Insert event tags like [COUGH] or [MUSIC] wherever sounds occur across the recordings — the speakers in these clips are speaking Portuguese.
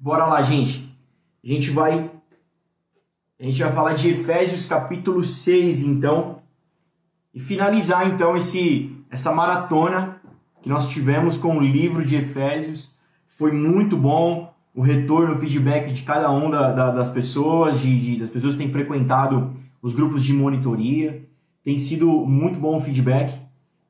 Bora lá, gente. A gente vai a gente vai falar de Efésios capítulo 6, então, e finalizar então esse essa maratona que nós tivemos com o livro de Efésios. Foi muito bom o retorno, o feedback de cada um da, da, das pessoas, de, de, das pessoas que têm frequentado os grupos de monitoria. Tem sido muito bom o feedback.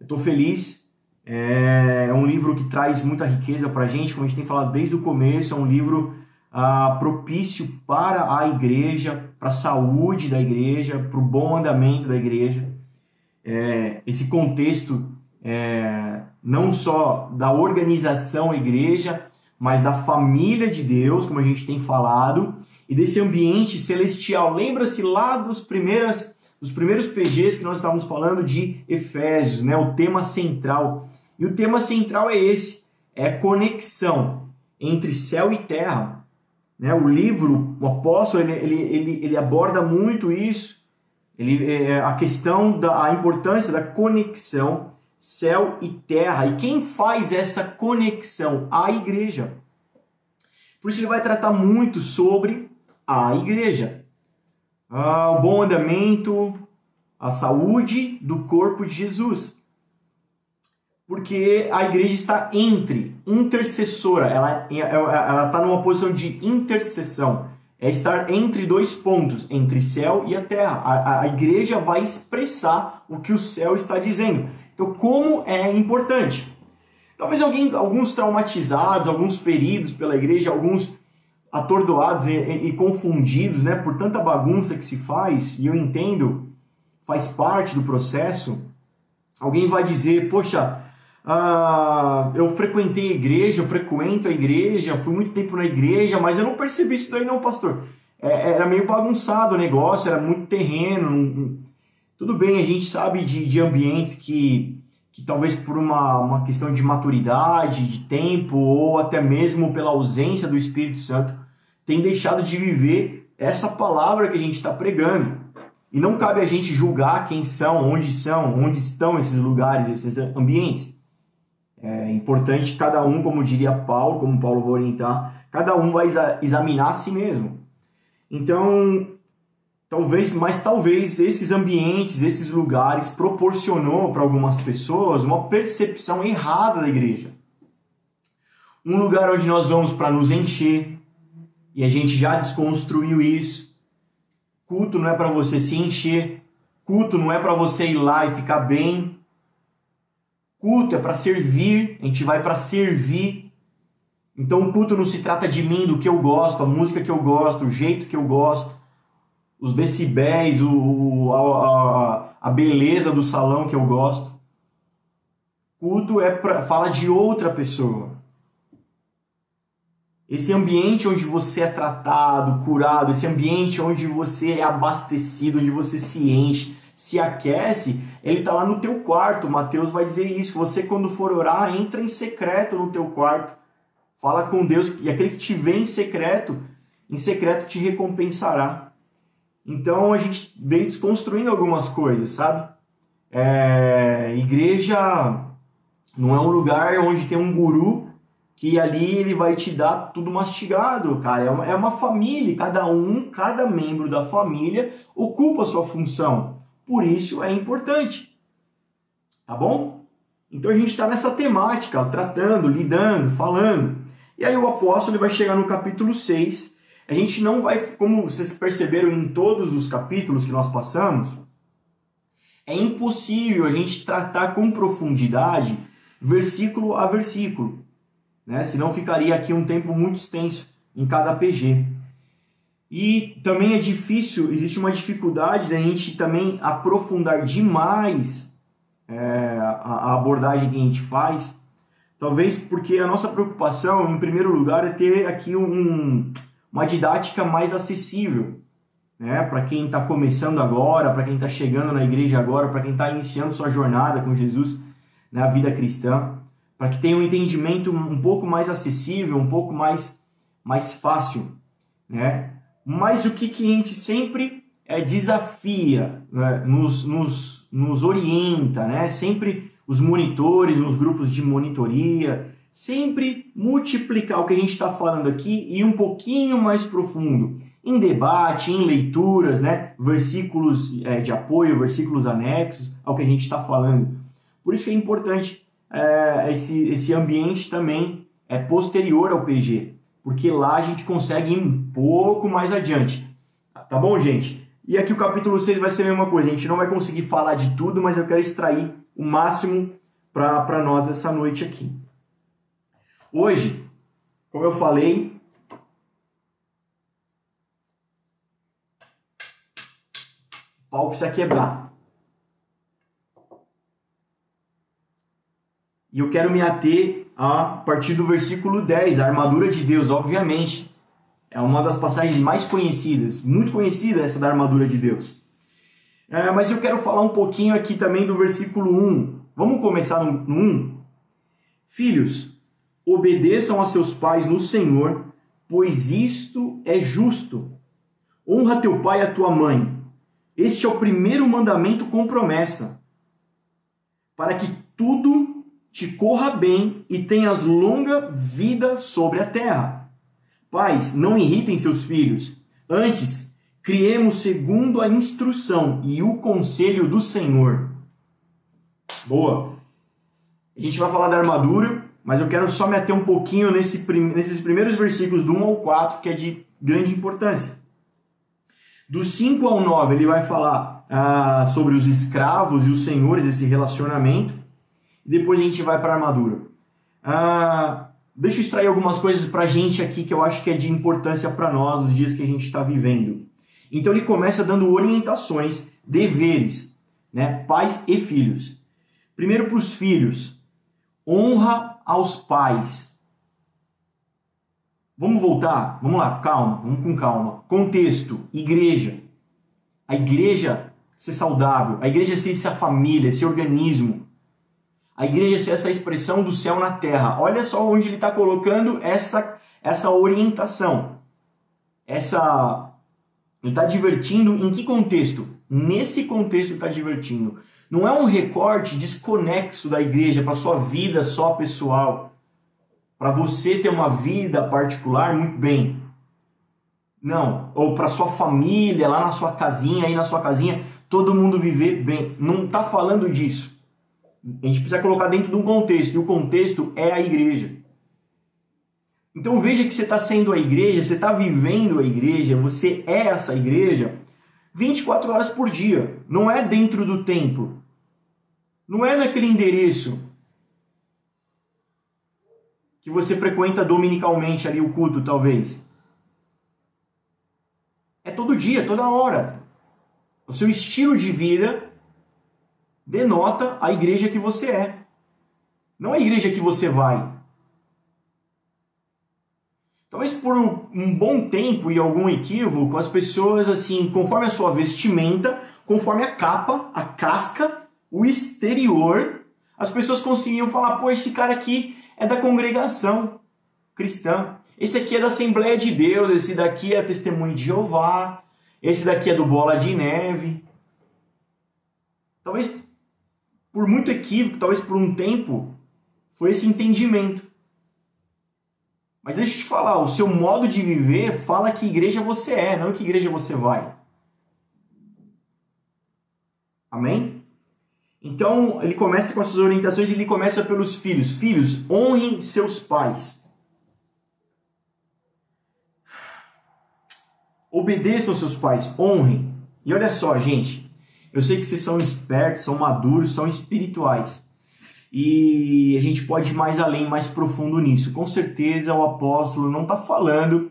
Eu estou feliz. É, é um livro que traz muita riqueza para a gente, como a gente tem falado desde o começo. É um livro ah, propício para a igreja, para a saúde da igreja, para o bom andamento da igreja. É, esse contexto é, não só da organização igreja, mas da família de Deus, como a gente tem falado, e desse ambiente celestial. Lembra-se lá dos primeiras dos primeiros PGs que nós estávamos falando de Efésios, né? O tema central. E o tema central é esse, é conexão entre céu e terra. Né? O livro, o apóstolo, ele, ele, ele, ele aborda muito isso, ele, é, a questão da a importância da conexão céu e terra. E quem faz essa conexão? A igreja. Por isso ele vai tratar muito sobre a igreja ah, o bom andamento, a saúde do corpo de Jesus. Porque a igreja está entre, intercessora, ela está numa posição de intercessão. É estar entre dois pontos, entre céu e a terra. A, a igreja vai expressar o que o céu está dizendo. Então, como é importante? Talvez alguém, alguns traumatizados, alguns feridos pela igreja, alguns atordoados e, e, e, confundidos né, por tanta bagunça que se faz, e eu entendo, faz parte do processo, alguém vai dizer, poxa, ah, eu frequentei a igreja, eu frequento a igreja, fui muito tempo na igreja, mas eu não percebi isso daí não, pastor. É, era meio bagunçado o negócio, era muito terreno. Tudo bem, a gente sabe de, de ambientes que que talvez por uma, uma questão de maturidade, de tempo, ou até mesmo pela ausência do Espírito Santo, tem deixado de viver essa palavra que a gente está pregando. E não cabe a gente julgar quem são, onde são, onde estão esses lugares, esses ambientes. É importante cada um, como diria Paulo, como Paulo vai orientar, cada um vai examinar a si mesmo. Então, Talvez, mas talvez esses ambientes, esses lugares proporcionou para algumas pessoas uma percepção errada da igreja. Um lugar onde nós vamos para nos encher, e a gente já desconstruiu isso. Culto não é para você se encher, culto não é para você ir lá e ficar bem. Culto é para servir, a gente vai para servir. Então o culto não se trata de mim, do que eu gosto, a música que eu gosto, o jeito que eu gosto os decibéis, o, a, a, beleza do salão que eu gosto. Culto é pra, fala de outra pessoa. Esse ambiente onde você é tratado, curado, esse ambiente onde você é abastecido, onde você se enche, se aquece, ele está lá no teu quarto. Mateus vai dizer isso. Você quando for orar, entra em secreto no teu quarto. Fala com Deus e aquele que te vê em secreto, em secreto te recompensará. Então a gente veio desconstruindo algumas coisas, sabe? É, igreja não é um lugar onde tem um guru que ali ele vai te dar tudo mastigado, cara. É uma, é uma família, cada um, cada membro da família ocupa a sua função. Por isso é importante. Tá bom? Então a gente está nessa temática, tratando, lidando, falando. E aí o apóstolo ele vai chegar no capítulo 6 a gente não vai, como vocês perceberam em todos os capítulos que nós passamos, é impossível a gente tratar com profundidade versículo a versículo, né? Senão ficaria aqui um tempo muito extenso em cada PG. E também é difícil, existe uma dificuldade da gente também aprofundar demais é, a, abordagem que a gente faz, talvez porque a nossa preocupação, em primeiro lugar, é ter aqui um, uma didática mais acessível, né? Para quem está começando agora, para quem está chegando na igreja agora, para quem está iniciando sua jornada com Jesus na né? vida cristã, para que tenha um entendimento um pouco mais acessível, um pouco mais, mais fácil, né? Mas o que, que a gente sempre é, desafia, né? nos, nos, nos orienta, né? Sempre os monitores, nos grupos de monitoria, sempre multiplicar o que a gente está falando aqui e um pouquinho mais profundo. Em debate, em leituras, né? versículos é, de apoio, versículos anexos ao que a gente está falando. Por isso que é importante é, esse, esse ambiente também é posterior ao PG, porque lá a gente consegue ir um pouco mais adiante. Tá bom, gente? E aqui o capítulo 6 vai ser a mesma coisa. A gente não vai conseguir falar de tudo, mas eu quero extrair o máximo para nós essa noite aqui. Hoje, como eu falei, o pau precisa quebrar. E eu quero me ater a partir do versículo 10, a armadura de Deus, obviamente. É uma das passagens mais conhecidas, muito conhecida essa da armadura de Deus. É, mas eu quero falar um pouquinho aqui também do versículo 1. Vamos começar no, no 1? Filhos, obedeçam a seus pais no Senhor, pois isto é justo. Honra teu pai e a tua mãe. Este é o primeiro mandamento com promessa, para que tudo te corra bem e tenhas longa vida sobre a terra. Pais, não irritem seus filhos. Antes, criemos segundo a instrução e o conselho do Senhor. Boa. A gente vai falar da armadura, mas eu quero só me ater um pouquinho nesse, nesses primeiros versículos do 1 ao 4, que é de grande importância. Do 5 ao 9, ele vai falar ah, sobre os escravos e os senhores, esse relacionamento. Depois a gente vai para a armadura. Ah, Deixa eu extrair algumas coisas para a gente aqui que eu acho que é de importância para nós os dias que a gente está vivendo. Então ele começa dando orientações, deveres, né? pais e filhos. Primeiro para os filhos, honra aos pais. Vamos voltar? Vamos lá, calma, vamos com calma. Contexto, igreja. A igreja ser saudável, a igreja ser essa família, esse organismo a igreja ser essa expressão do céu na terra. Olha só onde ele está colocando essa, essa orientação. Essa. Ele está divertindo em que contexto? Nesse contexto está divertindo. Não é um recorte desconexo da igreja para sua vida só pessoal. Para você ter uma vida particular muito bem. Não. Ou para sua família, lá na sua casinha, aí na sua casinha, todo mundo viver bem. Não está falando disso. A gente precisa colocar dentro de um contexto, e o contexto é a igreja. Então veja que você está sendo a igreja, você está vivendo a igreja, você é essa igreja 24 horas por dia. Não é dentro do templo. Não é naquele endereço que você frequenta dominicalmente ali o culto, talvez. É todo dia, toda hora. O seu estilo de vida denota a igreja que você é. Não a igreja que você vai. Talvez por um bom tempo e algum equívoco, as pessoas, assim, conforme a sua vestimenta, conforme a capa, a casca, o exterior, as pessoas conseguiam falar: pô, esse cara aqui é da congregação cristã. Esse aqui é da Assembleia de Deus, esse daqui é testemunho de Jeová, esse daqui é do Bola de Neve. Talvez por muito equívoco, talvez por um tempo, foi esse entendimento. Mas deixa eu te falar, o seu modo de viver fala que igreja você é, não que igreja você vai. Amém? Então, ele começa com essas orientações e ele começa pelos filhos. Filhos, honrem seus pais. Obedeçam seus pais, honrem. E olha só, gente, eu sei que vocês são espertos, são maduros, são espirituais. E a gente pode ir mais além, mais profundo nisso. Com certeza o apóstolo não está falando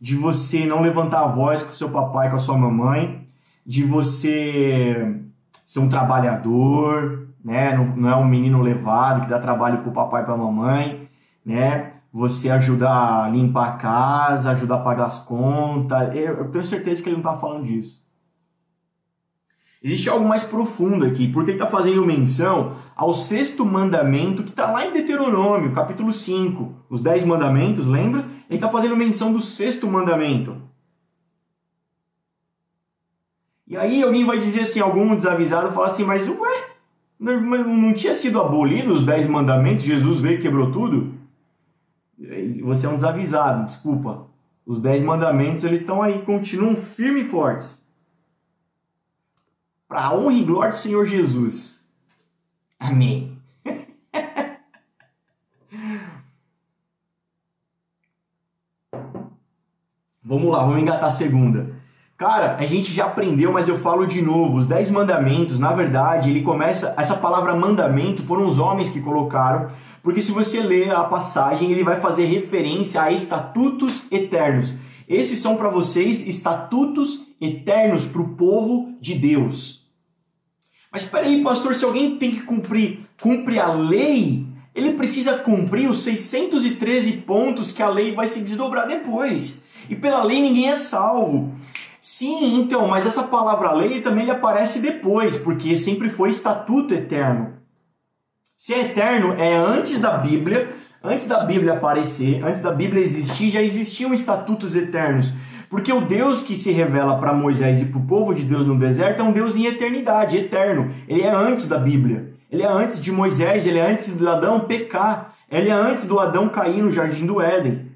de você não levantar a voz com seu papai, com a sua mamãe, de você ser um trabalhador, né? não, não é um menino levado que dá trabalho para o papai e para a mamãe, né? Você ajudar a limpar a casa, ajudar a pagar as contas. Eu, eu tenho certeza que ele não está falando disso. Existe algo mais profundo aqui, porque ele está fazendo menção ao sexto mandamento que está lá em Deuteronômio, capítulo 5, os dez mandamentos, lembra? Ele está fazendo menção do sexto mandamento. E aí alguém vai dizer assim, algum desavisado fala assim, mas ué, não, tinha sido abolido os dez mandamentos, Jesus veio e quebrou tudo? Você é um desavisado, desculpa. Os dez mandamentos eles estão aí, continuam firmes e fortes. Para a honra e glória do Senhor Jesus. Amém. [LAUGHS] vamos lá, vamos engatar a segunda. Cara, a gente já aprendeu, mas eu falo de novo. Os dez mandamentos, na verdade, ele começa. Essa palavra mandamento foram os homens que colocaram, porque se você ler a passagem, ele vai fazer referência a estatutos eternos. Esses são para vocês estatutos eternos para o povo de Deus. Mas espera aí, pastor, se alguém tem que cumprir, cumprir a lei, ele precisa cumprir os 613 pontos que a lei vai se desdobrar depois. E pela lei ninguém é salvo. Sim, então, mas essa palavra lei também aparece depois, porque sempre foi estatuto eterno. Se é eterno, é antes da Bíblia, antes da Bíblia aparecer, antes da Bíblia existir, já existiam estatutos eternos. Porque o Deus que se revela para Moisés e para o povo de Deus no deserto é um Deus em eternidade, eterno. Ele é antes da Bíblia. Ele é antes de Moisés, ele é antes do Adão pecar. Ele é antes do Adão cair no jardim do Éden.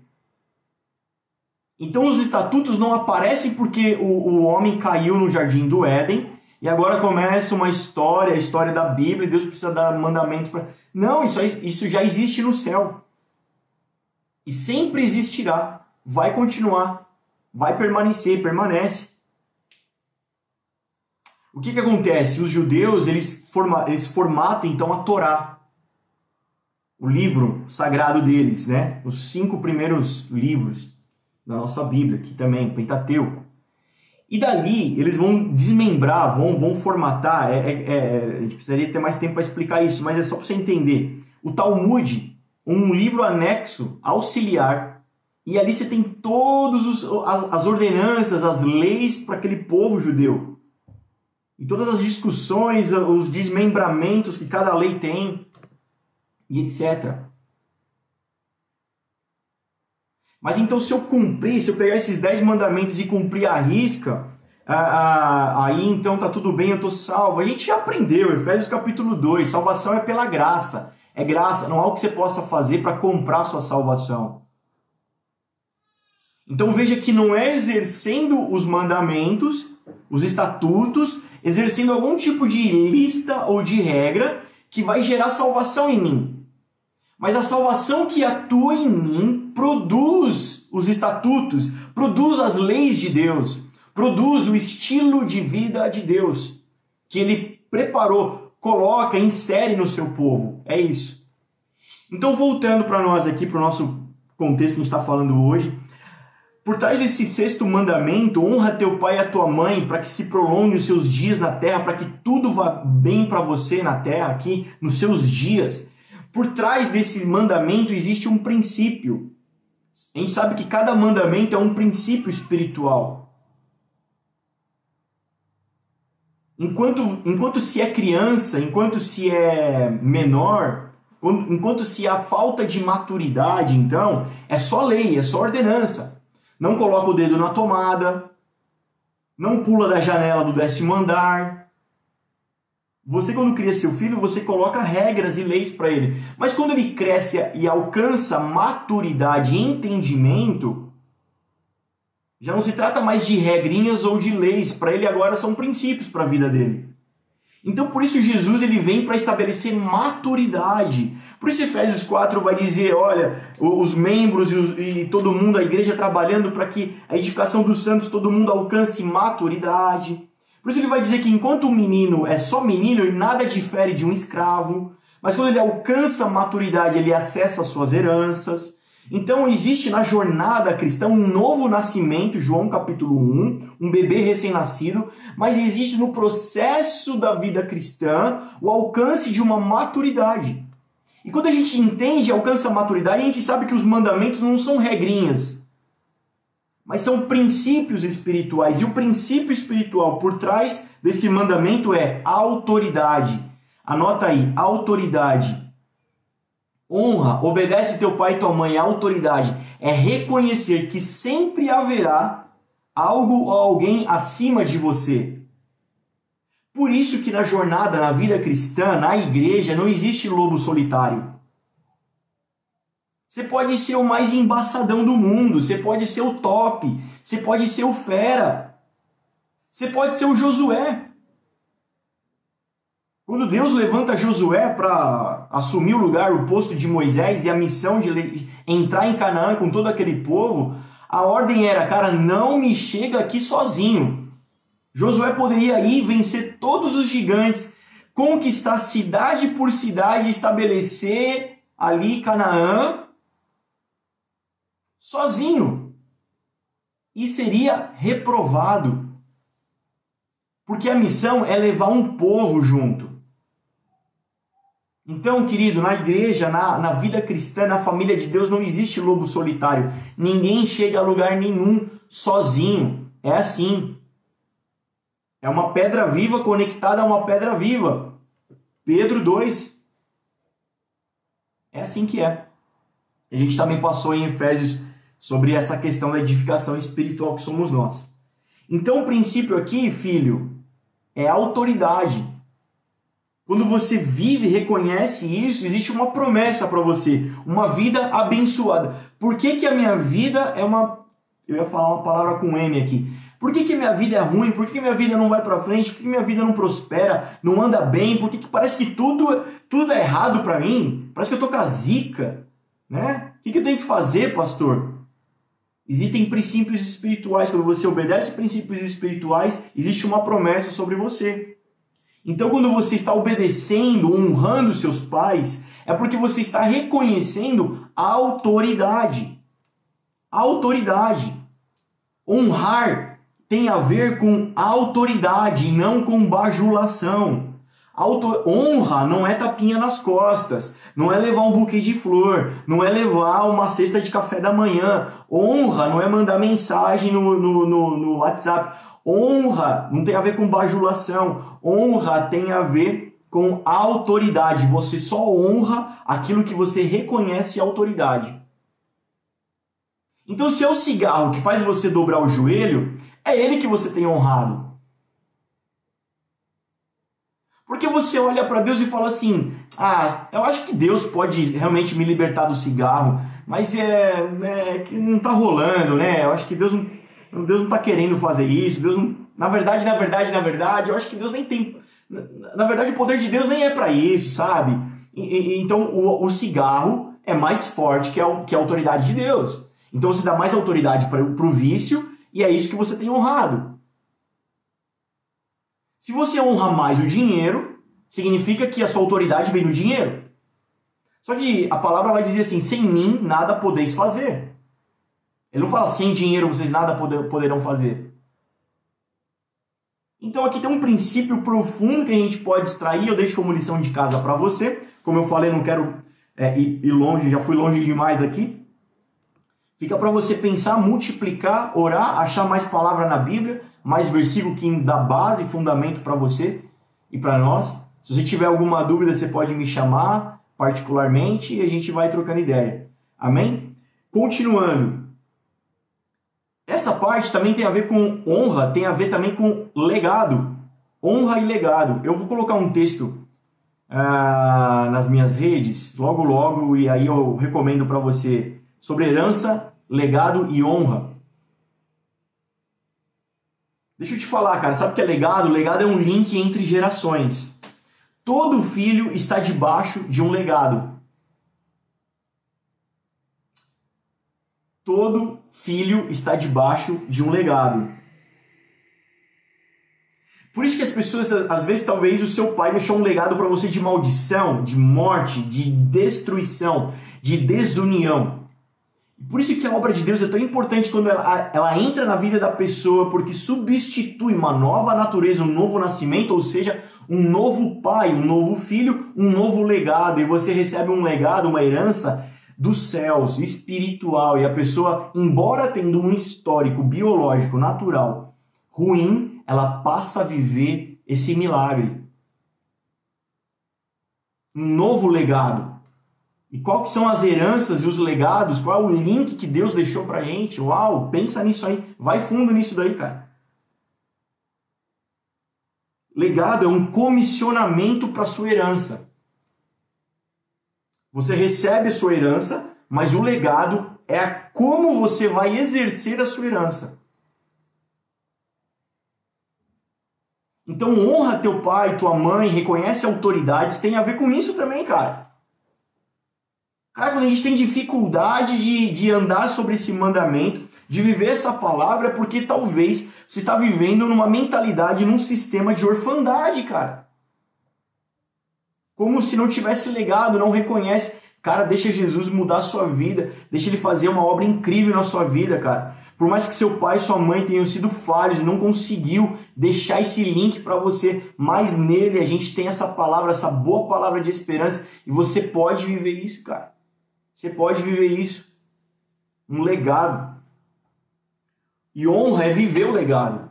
Então os estatutos não aparecem porque o, o homem caiu no jardim do Éden e agora começa uma história, a história da Bíblia, e Deus precisa dar mandamento para. Não, isso, isso já existe no céu. E sempre existirá. Vai continuar. Vai permanecer, permanece. O que, que acontece? Os judeus eles, forma, eles formatam então a Torá, o livro sagrado deles, né? Os cinco primeiros livros na nossa Bíblia, aqui também, Pentateuco. E dali eles vão desmembrar, vão, vão formatar. É, é, é, a gente precisaria ter mais tempo para explicar isso, mas é só para você entender. O Talmud, um livro anexo, auxiliar, e ali você tem todas as, as ordenanças, as leis para aquele povo judeu. E todas as discussões, os desmembramentos que cada lei tem, e etc. Mas então, se eu cumprir, se eu pegar esses 10 mandamentos e cumprir a risca, aí então tá tudo bem, eu tô salvo. A gente já aprendeu, Efésios capítulo 2, salvação é pela graça. É graça, não há o que você possa fazer para comprar sua salvação. Então veja que não é exercendo os mandamentos, os estatutos, exercendo algum tipo de lista ou de regra que vai gerar salvação em mim. Mas a salvação que atua em mim produz os estatutos, produz as leis de Deus, produz o estilo de vida de Deus que ele preparou, coloca, insere no seu povo. É isso. Então, voltando para nós aqui, para o nosso contexto que a gente está falando hoje, por trás desse sexto mandamento, honra teu pai e a tua mãe, para que se prolongue os seus dias na terra, para que tudo vá bem para você na terra, aqui nos seus dias. Por trás desse mandamento existe um princípio. A gente sabe que cada mandamento é um princípio espiritual. Enquanto, enquanto se é criança, enquanto se é menor, enquanto se há falta de maturidade, então, é só lei, é só ordenança. Não coloca o dedo na tomada, não pula da janela do décimo andar, você, quando cria seu filho, você coloca regras e leis para ele. Mas quando ele cresce e alcança maturidade e entendimento, já não se trata mais de regrinhas ou de leis. Para ele agora são princípios para a vida dele. Então, por isso, Jesus ele vem para estabelecer maturidade. Por isso, Efésios 4 vai dizer: olha, os membros e, os, e todo mundo, a igreja trabalhando para que a edificação dos santos, todo mundo alcance maturidade. Por isso ele vai dizer que enquanto o menino é só menino, ele nada difere de um escravo, mas quando ele alcança a maturidade, ele acessa as suas heranças. Então existe na jornada cristã um novo nascimento, João capítulo 1, um bebê recém-nascido, mas existe no processo da vida cristã o alcance de uma maturidade. E quando a gente entende e alcança a maturidade, a gente sabe que os mandamentos não são regrinhas, mas são princípios espirituais. E o princípio espiritual por trás desse mandamento é autoridade. Anota aí, autoridade. Honra, obedece teu pai e tua mãe. Autoridade é reconhecer que sempre haverá algo ou alguém acima de você. Por isso que na jornada, na vida cristã, na igreja, não existe lobo solitário. Você pode ser o mais embaçadão do mundo, você pode ser o top, você pode ser o fera, você pode ser o Josué. Quando Deus levanta Josué para assumir o lugar, o posto de Moisés e a missão de entrar em Canaã com todo aquele povo, a ordem era, cara, não me chega aqui sozinho. Josué poderia ir vencer todos os gigantes, conquistar cidade por cidade, estabelecer ali Canaã sozinho. E seria reprovado. Porque a missão é levar um povo junto. Então, querido, na igreja, na, na vida cristã, na família de Deus, não existe lobo solitário. Ninguém chega a lugar nenhum sozinho. É assim. É uma pedra viva conectada a uma pedra viva. Pedro 2. É assim que é. A gente também passou em Efésios sobre essa questão da edificação espiritual que somos nós. Então, o princípio aqui, filho, é autoridade. Quando você vive e reconhece isso, existe uma promessa para você, uma vida abençoada. Por que, que a minha vida é uma. Eu ia falar uma palavra com M aqui. Por que, que minha vida é ruim? Por que, que minha vida não vai para frente? Por que minha vida não prospera? Não anda bem? Por que, que parece que tudo, tudo é errado para mim? Parece que eu tô com a zica. Né? O que, que eu tenho que fazer, pastor? Existem princípios espirituais. Quando você obedece princípios espirituais, existe uma promessa sobre você. Então, quando você está obedecendo, honrando seus pais, é porque você está reconhecendo a autoridade. A autoridade. Honrar tem a ver com autoridade, não com bajulação. Auto... Honra não é tapinha nas costas, não é levar um buquê de flor, não é levar uma cesta de café da manhã. Honra não é mandar mensagem no, no, no, no WhatsApp. Honra não tem a ver com bajulação. Honra tem a ver com autoridade. Você só honra aquilo que você reconhece autoridade. Então, se é o cigarro que faz você dobrar o joelho, é ele que você tem honrado. Porque você olha para Deus e fala assim: ah, eu acho que Deus pode realmente me libertar do cigarro, mas é, é que não tá rolando, né? Eu acho que Deus não Deus não está querendo fazer isso. Deus não... Na verdade, na verdade, na verdade, eu acho que Deus nem tem. Na verdade, o poder de Deus nem é para isso, sabe? E, e, então, o, o, cigarro é mais forte que a, que a autoridade de Deus. Então, você dá mais autoridade para o vício e é isso que você tem honrado. Se você honra mais o dinheiro, significa que a sua autoridade vem do dinheiro. Só que a palavra vai dizer assim: sem mim nada podeis fazer. Ele não fala sem dinheiro vocês nada poderão fazer. Então aqui tem um princípio profundo que a gente pode extrair, eu deixo como lição de casa para você. Como eu falei, não quero é, ir longe, já fui longe demais aqui. Fica para você pensar, multiplicar, orar, achar mais palavra na Bíblia, mais versículo que dá base, fundamento para você e para nós. Se você tiver alguma dúvida, você pode me chamar particularmente e a gente vai trocando ideia. Amém? Continuando, essa parte também tem a ver com honra, tem a ver também com legado. Honra e legado. Eu vou colocar um texto ah, nas minhas redes, logo logo, e aí eu recomendo para você sobre herança, legado e honra. Deixa eu te falar, cara, sabe o que é legado? Legado é um link entre gerações. Todo filho está debaixo de um legado. Todo filho está debaixo de um legado. Por isso que as pessoas, às vezes, talvez o seu pai deixou um legado para você de maldição, de morte, de destruição, de desunião. Por isso que a obra de Deus é tão importante quando ela, ela entra na vida da pessoa, porque substitui uma nova natureza, um novo nascimento, ou seja, um novo pai, um novo filho, um novo legado. E você recebe um legado, uma herança dos céus, espiritual, e a pessoa, embora tendo um histórico biológico natural ruim, ela passa a viver esse milagre. Um novo legado. E qual que são as heranças e os legados? Qual é o link que Deus deixou pra gente? Uau, pensa nisso aí. Vai fundo nisso daí, cara. Legado é um comissionamento para sua herança. Você recebe a sua herança, mas o legado é como você vai exercer a sua herança. Então honra teu pai, tua mãe, reconhece autoridades, tem a ver com isso também, cara. Cara, quando a gente tem dificuldade de, de andar sobre esse mandamento, de viver essa palavra, é porque talvez você está vivendo numa mentalidade, num sistema de orfandade, cara. Como se não tivesse legado, não reconhece. Cara, deixa Jesus mudar a sua vida, deixa ele fazer uma obra incrível na sua vida, cara. Por mais que seu pai e sua mãe tenham sido falhos e não conseguiu deixar esse link para você, mas nele a gente tem essa palavra, essa boa palavra de esperança e você pode viver isso, cara. Você pode viver isso. Um legado. E honra é viver o legado.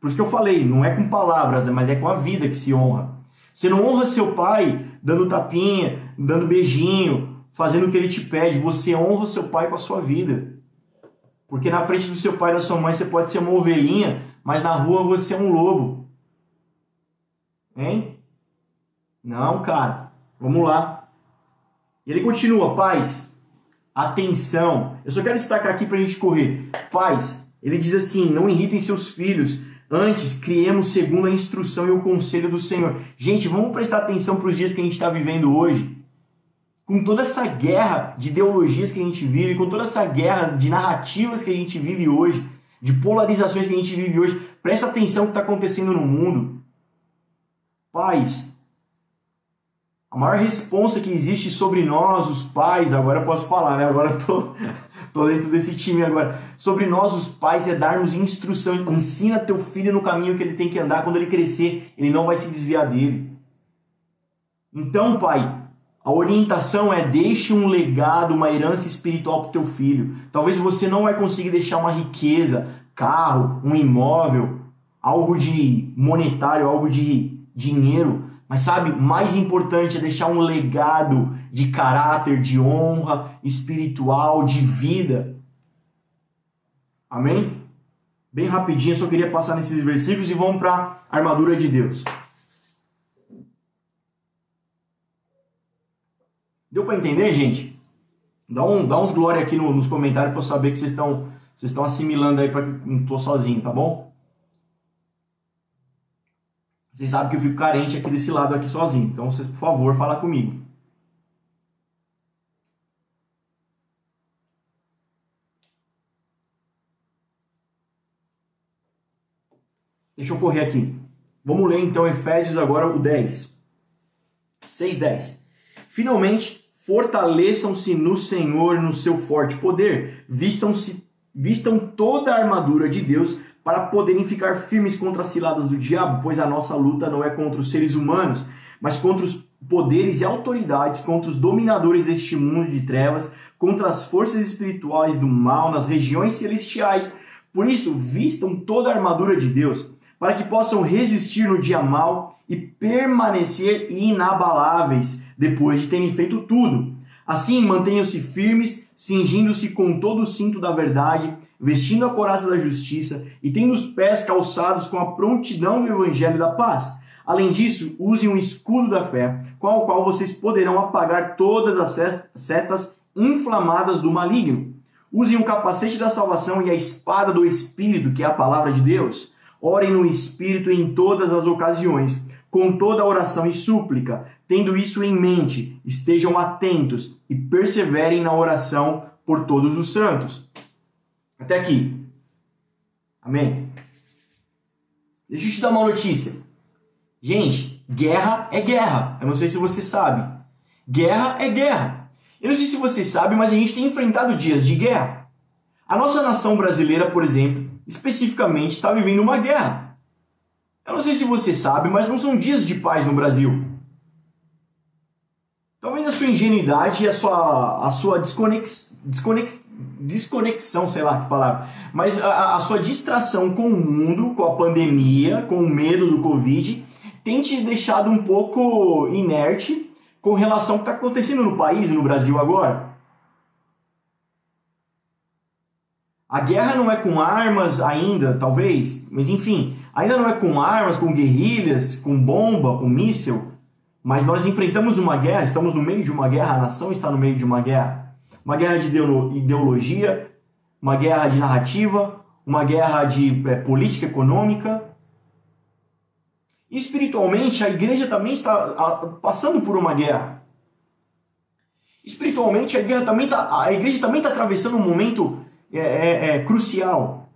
Por isso que eu falei, não é com palavras, mas é com a vida que se honra. Você não honra seu pai dando tapinha, dando beijinho, fazendo o que ele te pede. Você honra seu pai com a sua vida. Porque na frente do seu pai e da sua mãe você pode ser uma ovelhinha, mas na rua você é um lobo. Hein? Não, cara. Vamos lá. E ele continua, pais, atenção. Eu só quero destacar aqui para a gente correr. Pais, ele diz assim: não irritem seus filhos. Antes, criemos segundo a instrução e o conselho do Senhor. Gente, vamos prestar atenção para os dias que a gente está vivendo hoje. Com toda essa guerra de ideologias que a gente vive, com toda essa guerra de narrativas que a gente vive hoje, de polarizações que a gente vive hoje, presta atenção no que está acontecendo no mundo. Pais, a maior responsa que existe sobre nós, os pais, agora eu posso falar, né? Agora eu tô, [LAUGHS] tô dentro desse time agora. Sobre nós, os pais, é darmos instrução. Ensina teu filho no caminho que ele tem que andar. Quando ele crescer, ele não vai se desviar dele. Então, pai, a orientação é deixe um legado, uma herança espiritual para teu filho. Talvez você não vai conseguir deixar uma riqueza, carro, um imóvel, algo de monetário, algo de dinheiro, mas sabe, mais importante é deixar um legado de caráter, de honra espiritual, de vida. Amém? Bem rapidinho, só queria passar nesses versículos e vamos para a armadura de Deus. Deu para entender, gente? Dá, um, dá uns glória aqui no, nos comentários para eu saber que vocês estão vocês estão assimilando aí para que não tô sozinho, tá bom? Vocês sabem que eu fico carente aqui desse lado aqui sozinho. Então, vocês, por favor, fala comigo. Deixa eu correr aqui. Vamos ler então Efésios agora o 10. 6:10. Finalmente, fortaleçam-se no Senhor no seu forte poder. Vistam-se vistam toda a armadura de Deus para poderem ficar firmes contra as ciladas do diabo, pois a nossa luta não é contra os seres humanos, mas contra os poderes e autoridades, contra os dominadores deste mundo de trevas, contra as forças espirituais do mal nas regiões celestiais. Por isso, vistam toda a armadura de Deus, para que possam resistir no dia mal e permanecer inabaláveis depois de terem feito tudo. Assim, mantenham-se firmes, cingindo-se com todo o cinto da verdade vestindo a coraça da justiça e tendo os pés calçados com a prontidão do evangelho da paz. Além disso, usem um escudo da fé, com o qual vocês poderão apagar todas as setas inflamadas do maligno. Usem o capacete da salvação e a espada do Espírito, que é a palavra de Deus. Orem no Espírito em todas as ocasiões, com toda oração e súplica. Tendo isso em mente, estejam atentos e perseverem na oração por todos os santos. Até aqui. Amém? Deixa eu te dar uma notícia. Gente, guerra é guerra. Eu não sei se você sabe. Guerra é guerra. Eu não sei se você sabe, mas a gente tem enfrentado dias de guerra. A nossa nação brasileira, por exemplo, especificamente, está vivendo uma guerra. Eu não sei se você sabe, mas não são dias de paz no Brasil. Talvez a sua ingenuidade e a sua, a sua desconex, desconex, desconexão, sei lá que palavra, mas a, a, sua distração com o mundo, com a pandemia, com o medo do Covid, tem te deixado um pouco inerte com relação ao que está acontecendo no país, no Brasil agora. A guerra não é com armas ainda, talvez, mas enfim, ainda não é com armas, com guerrilhas, com bomba, com míssil, mas nós enfrentamos uma guerra, estamos no meio de uma guerra, a nação está no meio de uma guerra. uma guerra de ideologia, uma guerra de narrativa, uma guerra de é, política econômica. Espiritualmente, a igreja também está passando por uma guerra. Espiritualmente, a, guerra também tá, a igreja também está atravessando um momento é, é, é, crucial.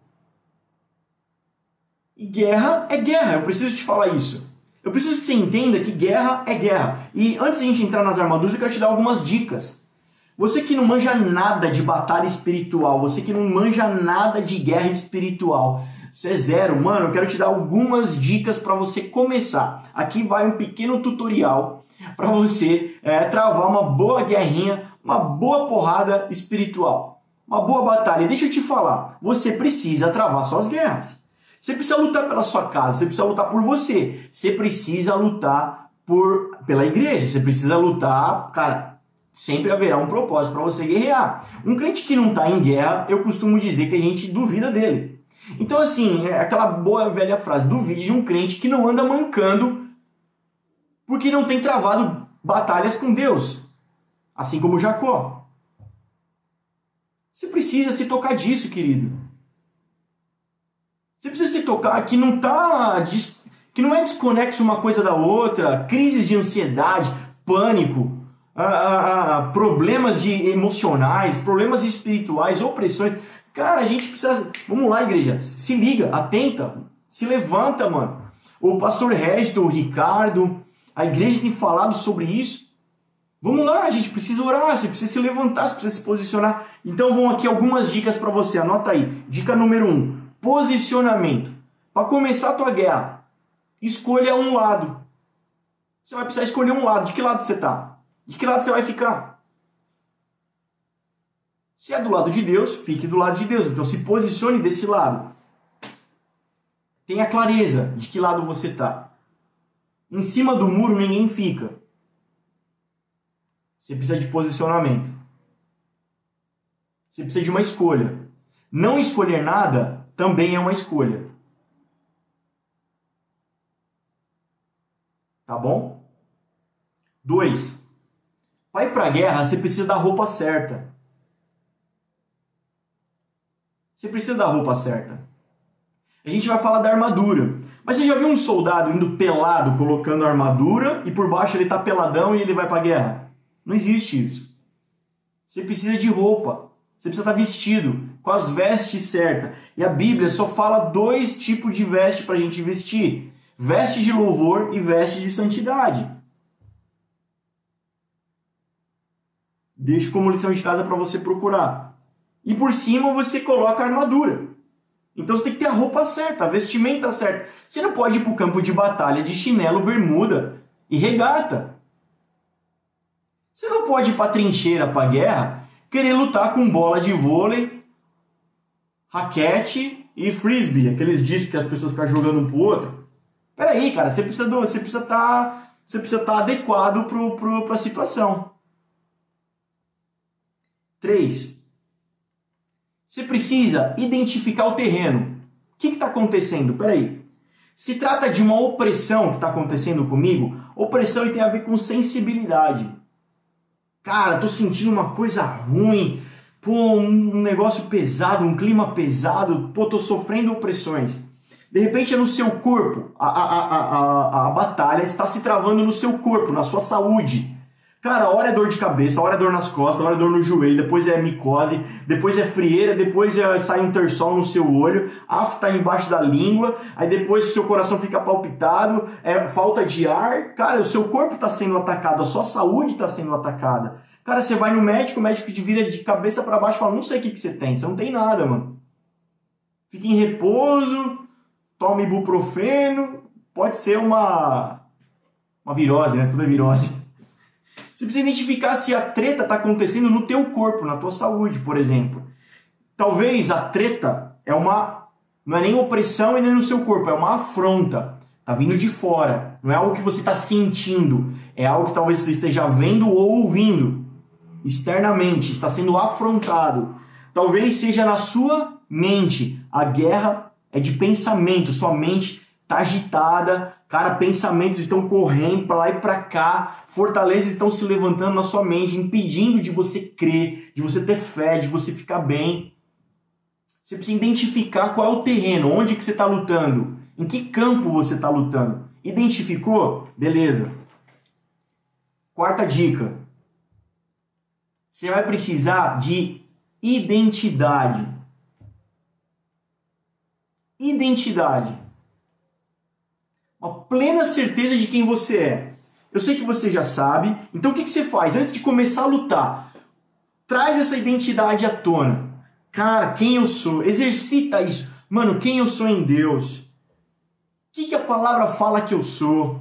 E guerra é guerra, eu preciso te falar isso. Eu preciso que você entenda que guerra é guerra. E antes de a gente entrar nas armaduras, eu quero te dar algumas dicas. Você que não manja nada de batalha espiritual, você que não manja nada de guerra espiritual, você é zero, mano, eu quero te dar algumas dicas para você começar. Aqui vai um pequeno tutorial para você é, travar uma boa guerrinha, uma boa porrada espiritual, uma boa batalha. E deixa eu te falar, você precisa travar suas guerras. Você precisa lutar pela sua casa, você precisa lutar por você, você precisa lutar por pela igreja, você precisa lutar, cara, sempre haverá um propósito para você guerrear. Um crente que não está em guerra, eu costumo dizer que a gente duvida dele. Então, assim, é aquela boa velha frase: duvide de um crente que não anda mancando porque não tem travado batalhas com Deus, assim como Jacó. Você precisa se tocar disso, querido. Você precisa se tocar que não tá que não é desconexo uma coisa da outra, crises de ansiedade, pânico, problemas de emocionais, problemas espirituais, opressões. Cara, a gente precisa. Vamos lá, igreja. Se liga, atenta, se levanta, mano. O pastor Régito, o Ricardo, a igreja tem falado sobre isso. Vamos lá, a gente precisa orar, você precisa se levantar, você precisa se posicionar. Então vão aqui algumas dicas para você. Anota aí. Dica número 1. Um, Posicionamento. Para começar a tua guerra, escolha um lado. Você vai precisar escolher um lado. De que lado você está? De que lado você vai ficar? Se é do lado de Deus, fique do lado de Deus. Então se posicione desse lado. Tenha clareza de que lado você está. Em cima do muro ninguém fica. Você precisa de posicionamento. Você precisa de uma escolha. Não escolher nada também é uma escolha. Tá bom? 2. Vai pra guerra, você precisa da roupa certa. Você precisa da roupa certa. A gente vai falar da armadura. Mas você já viu um soldado indo pelado, colocando a armadura, e por baixo ele tá peladão e ele vai pra guerra? Não existe isso. Você precisa de roupa. Você precisa estar vestido, com as vestes certas. E a Bíblia só fala dois tipos de veste para a gente vestir: veste de louvor e veste de santidade. Deixo como lição de casa para você procurar. E por cima você coloca a armadura. Então você tem que ter a roupa certa, a vestimenta certa. Você não pode ir para o campo de batalha de chinelo, bermuda e regata. Você não pode ir para trincheira, para guerra, querer lutar com bola de vôlei, raquete e frisbee, aqueles discos que as pessoas ficam jogando um pro outro. Peraí, cara, você precisa do, você precisa estar, tá, você precisa tá adequado pro, pro, para a situação. 3. Você precisa identificar o terreno. O que está acontecendo? Peraí. Se trata de uma opressão que está acontecendo comigo, opressão tem a ver com sensibilidade. Cara, tô sentindo uma coisa ruim, pô, um negócio pesado, um clima pesado, pô, tô sofrendo opressões. De repente é no seu corpo, a, a, a, a, batalha está se travando no seu corpo, na sua saúde. Cara, hora é dor de cabeça, hora é dor nas costas, hora é dor no joelho, depois é micose, depois é frieira, depois é, sai um terçol no seu olho, afta tá embaixo da língua, aí depois seu coração fica palpitado, é falta de ar. Cara, o seu corpo está sendo atacado, a sua saúde está sendo atacada. Cara, você vai no médico, o médico te vira de cabeça para baixo e fala: Não sei o que, que você tem, você não tem nada, mano. Fica em repouso, toma ibuprofeno, pode ser uma, uma virose, né? Tudo é virose. Você precisa identificar se a treta está acontecendo no teu corpo, na tua saúde, por exemplo. Talvez a treta é uma não é nem opressão e nem no seu corpo, é uma afronta. Tá vindo de fora. Não é algo que você está sentindo. É algo que talvez você esteja vendo ou ouvindo externamente. Está sendo afrontado. Talvez seja na sua mente. A guerra é de pensamento. Sua mente tá agitada, cara, pensamentos estão correndo para lá e para cá, fortalezas estão se levantando na sua mente, impedindo de você crer, de você ter fé, de você ficar bem. Você precisa identificar qual é o terreno, onde que você está lutando, em que campo você está lutando. Identificou? Beleza. Quarta dica. Você vai precisar de identidade. Identidade. Uma plena certeza de quem você é. Eu sei que você já sabe, então o que, você faz? Antes de começar a lutar, traz essa identidade à tona. Cara, quem eu sou? Exercita isso. Mano, quem eu sou em Deus? O que a palavra fala que eu sou?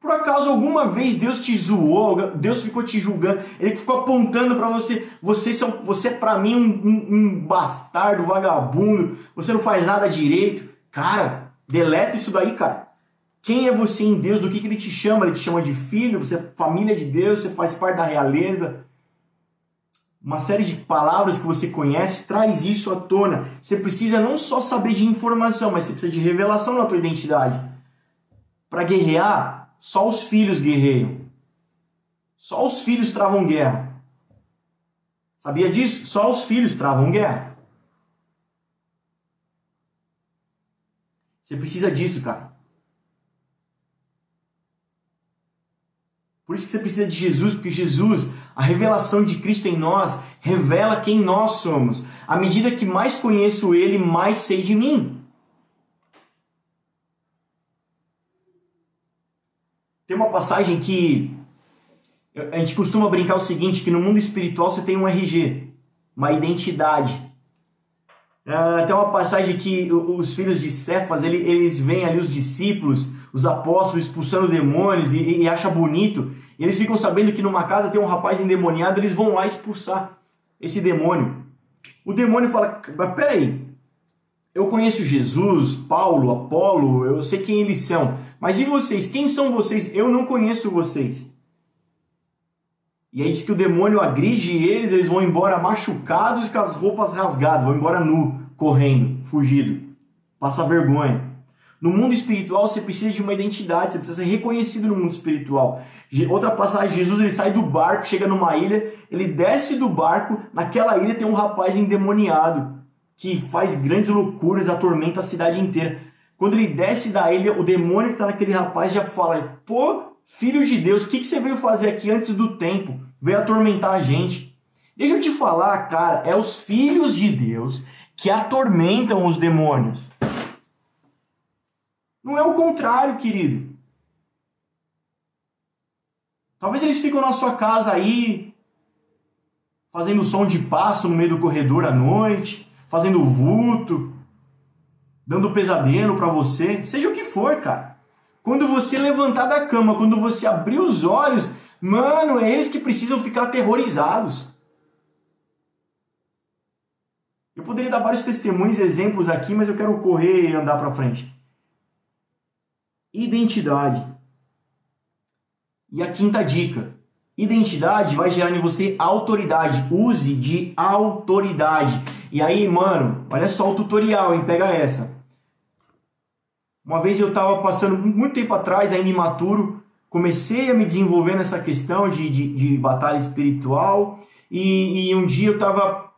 Por acaso alguma vez Deus te zoou, Deus ficou te julgando, ele ficou apontando para você, você, são, você é para mim um, um, um, bastardo, vagabundo, você não faz nada direito. Cara, deleta isso daí, cara. Quem é você em Deus? Do que, que ele te chama? Ele te chama de filho, você é família de Deus, você faz parte da realeza. Uma série de palavras que você conhece traz isso à tona. Você precisa não só saber de informação, mas você precisa de revelação na tua identidade. Para guerrear, só os filhos guerreiam. Só os filhos travam guerra. Sabia disso? Só os filhos travam guerra. Você precisa disso, cara. Por isso que você precisa de Jesus, porque Jesus, a revelação de Cristo em nós, revela quem nós somos. À medida que mais conheço Ele, mais sei de mim. Tem uma passagem que a gente costuma brincar o seguinte, que no mundo espiritual você tem um RG, uma identidade. Uh, tem uma passagem que os filhos de Cefas, eles, eles veem ali os discípulos, os apóstolos expulsando demônios e, e acham bonito. E eles ficam sabendo que numa casa tem um rapaz endemoniado, eles vão lá expulsar esse demônio. O demônio fala, peraí, eu conheço Jesus, Paulo, Apolo, eu sei quem eles são. Mas e vocês? Quem são vocês? Eu não conheço vocês. E aí diz que o demônio agride eles, eles vão embora machucados com as roupas rasgadas, vão embora nu, correndo, fugido. Passa vergonha. No mundo espiritual você precisa de uma identidade, você precisa ser reconhecido no mundo espiritual. Outra passagem, Jesus ele sai do barco, chega numa ilha, ele desce do barco, naquela ilha tem um rapaz endemoniado que faz grandes loucuras, atormenta a cidade inteira. Quando ele desce da ilha, o demônio que está naquele rapaz já fala: Pô, filho de Deus, o que, que você veio fazer aqui antes do tempo? Veio atormentar a gente. Deixa eu te falar, cara, é os filhos de Deus que atormentam os demônios. Não é o contrário, querido. Talvez eles ficam na sua casa aí, fazendo som de passo no meio do corredor à noite fazendo vulto, dando pesadelo para você, seja o que for, cara. Quando você levantar da cama, quando você abrir os olhos, mano, é eles que precisam ficar aterrorizados. Eu poderia dar vários testemunhos, exemplos aqui, mas eu quero correr e andar para frente. Identidade. E a quinta dica: Identidade vai gerar em você autoridade. Use de autoridade. E aí, mano, olha só o tutorial, hein? Pega essa. Uma vez eu tava passando muito tempo atrás, ainda imaturo, comecei a me desenvolver nessa questão de, de, de batalha espiritual. E, e, um dia eu tava.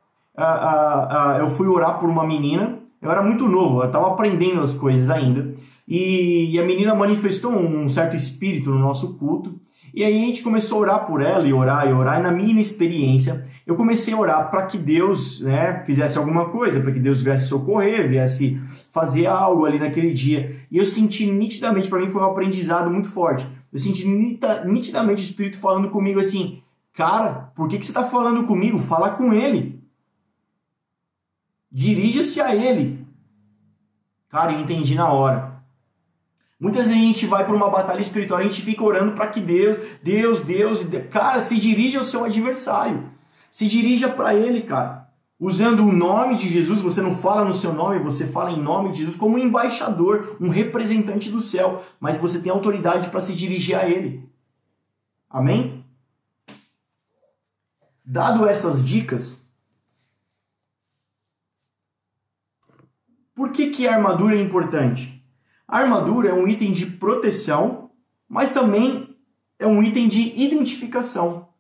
eu fui orar por uma menina. Eu era muito novo, eu tava aprendendo as coisas ainda. E, e a menina manifestou um certo espírito no nosso culto. E aí a gente começou a orar por ela e orar e orar. E na minha experiência, eu comecei a orar para que Deus né, fizesse alguma coisa, para que Deus viesse socorrer, viesse fazer algo ali naquele dia. E eu senti nitidamente, para mim foi um aprendizado muito forte. Eu senti nitidamente o Espírito falando comigo assim: Cara, por que, que você está falando comigo? Fala com ele. Dirija-se a ele. Cara, eu entendi na hora. Muitas vezes a gente vai para uma batalha espiritual, a gente fica orando para que Deus, Deus, Deus, cara, se dirija ao seu adversário. Se dirija para ele, cara. Usando o nome de Jesus, você não fala no seu nome, você fala em nome de Jesus como um embaixador, um representante do céu, mas você tem autoridade para se dirigir a ele. Amém? Dado essas dicas, por que, que a armadura é importante? A armadura é um item de proteção, mas também é um item de identificação.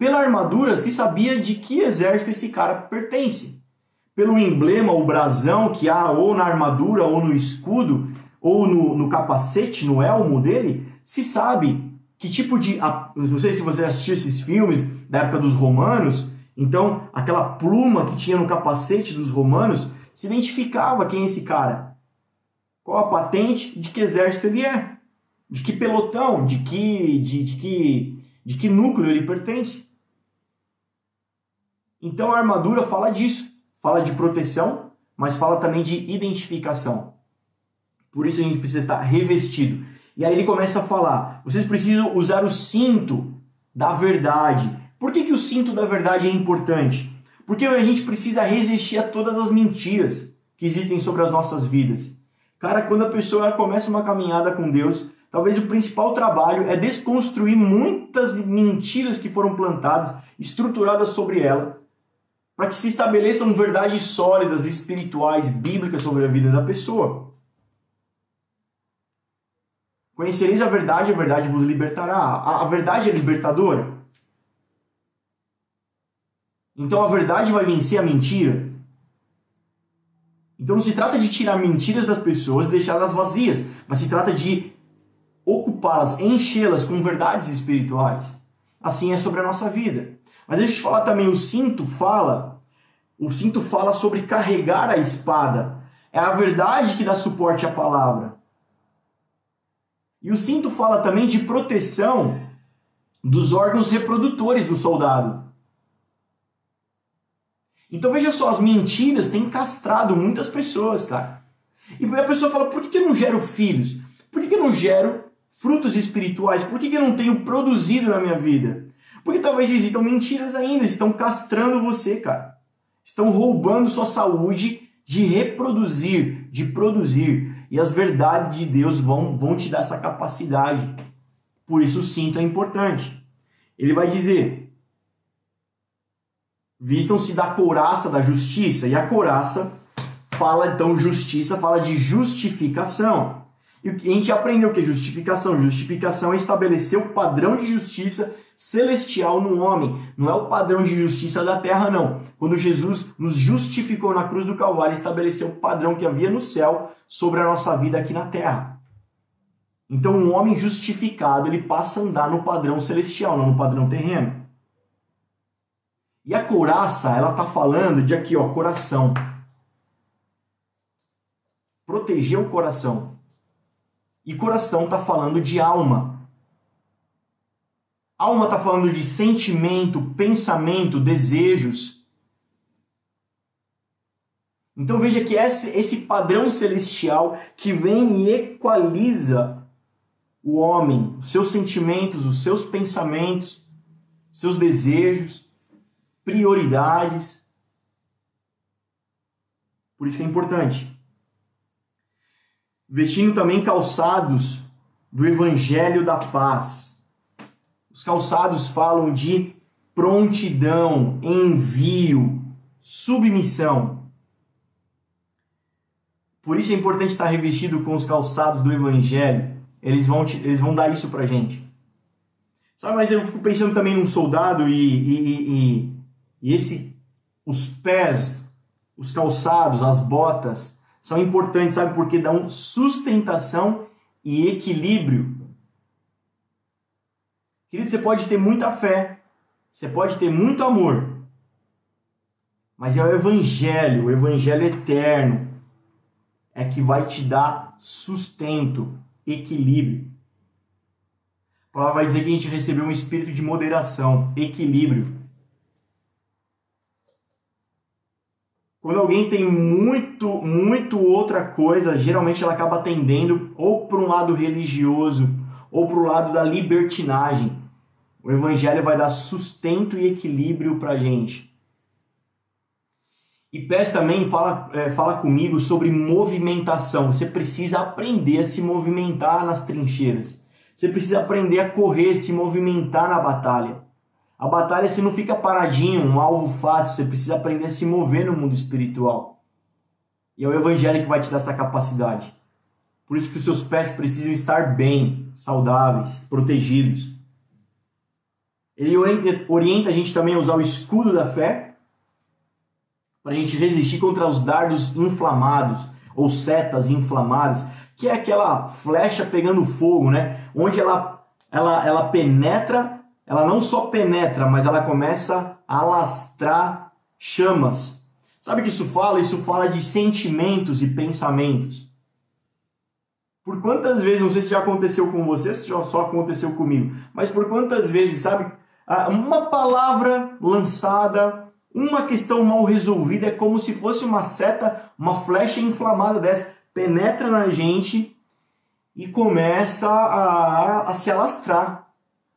Pela armadura se sabia de que exército esse cara pertence. Pelo emblema, o brasão que há ou na armadura ou no escudo, ou no, no capacete, no elmo dele, se sabe que tipo de. Não sei se você assistiu esses filmes da época dos romanos, então aquela pluma que tinha no capacete dos romanos se identificava quem é esse cara. Qual a patente de que exército ele é, de que pelotão, de que, de, de que, de que núcleo ele pertence. Então a armadura fala disso, fala de proteção, mas fala também de identificação. Por isso a gente precisa estar revestido. E aí ele começa a falar: vocês precisam usar o cinto da verdade. Por que, que o cinto da verdade é importante? Porque a gente precisa resistir a todas as mentiras que existem sobre as nossas vidas. Cara, quando a pessoa começa uma caminhada com Deus, talvez o principal trabalho é desconstruir muitas mentiras que foram plantadas, estruturadas sobre ela, para que se estabeleçam verdades sólidas, espirituais, bíblicas sobre a vida da pessoa. Conhecereis a verdade, a verdade vos libertará. A, a verdade é libertadora. Então a verdade vai vencer a mentira. Então não se trata de tirar mentiras das pessoas e deixá-las vazias, mas se trata de ocupá-las, enchê-las com verdades espirituais. Assim é sobre a nossa vida. Mas deixa eu te falar também, o cinto fala, o cinto fala sobre carregar a espada. É a verdade que dá suporte à palavra. E o cinto fala também de proteção dos órgãos reprodutores do soldado. Então veja só, as mentiras têm castrado muitas pessoas, cara. E a pessoa fala, por que eu não gero filhos? Por que eu não gero frutos espirituais? Por que eu não tenho produzido na minha vida? Porque talvez existam mentiras ainda, estão castrando você, cara. Estão roubando sua saúde de reproduzir, de produzir. E as verdades de Deus vão, vão te dar essa capacidade. Por isso o cinto é importante. Ele vai dizer: vistam-se da couraça da justiça. E a couraça fala, então, justiça, fala de justificação. E a gente aprendeu que justificação? Justificação é estabelecer o padrão de justiça celestial no homem. Não é o padrão de justiça da terra, não. Quando Jesus nos justificou na cruz do Calvário, estabeleceu o padrão que havia no céu sobre a nossa vida aqui na terra. Então, um homem justificado, ele passa a andar no padrão celestial, não no padrão terreno. E a couraça, ela tá falando de aqui, ó, coração. Proteger o coração. E coração tá falando de alma. Alma está falando de sentimento, pensamento, desejos. Então veja que esse, esse padrão celestial que vem e equaliza o homem, seus sentimentos, os seus pensamentos, seus desejos, prioridades. Por isso é importante. Vestindo também calçados do evangelho da paz os calçados falam de prontidão, envio, submissão. Por isso é importante estar revestido com os calçados do Evangelho. Eles vão, te, eles vão dar isso pra gente. Sabe, mas eu fico pensando também num soldado e, e, e, e esse, os pés, os calçados, as botas, são importantes, sabe, porque dão sustentação e equilíbrio Querido, você pode ter muita fé, você pode ter muito amor, mas é o Evangelho, o Evangelho eterno, é que vai te dar sustento, equilíbrio. A palavra vai dizer que a gente recebeu um espírito de moderação, equilíbrio. Quando alguém tem muito, muito outra coisa, geralmente ela acaba tendendo ou para um lado religioso ou para o lado da libertinagem. O Evangelho vai dar sustento e equilíbrio para a gente. E Pés também fala, é, fala comigo sobre movimentação. Você precisa aprender a se movimentar nas trincheiras. Você precisa aprender a correr, se movimentar na batalha. A batalha você não fica paradinho, um alvo fácil. Você precisa aprender a se mover no mundo espiritual. E é o Evangelho que vai te dar essa capacidade. Por isso que os seus pés precisam estar bem, saudáveis, protegidos. Ele orienta, a gente também a usar o escudo da fé para a gente resistir contra os dardos inflamados ou setas inflamadas, que é aquela flecha pegando fogo, né? Onde ela, ela, ela penetra, ela não só penetra, mas ela começa a alastrar chamas. Sabe o que isso fala? Isso fala de sentimentos e pensamentos. Por quantas vezes, não sei se já aconteceu com você, se só aconteceu comigo, mas por quantas vezes, sabe, uma palavra lançada, uma questão mal resolvida é como se fosse uma seta, uma flecha inflamada dessa, penetra na gente e começa a, a se alastrar.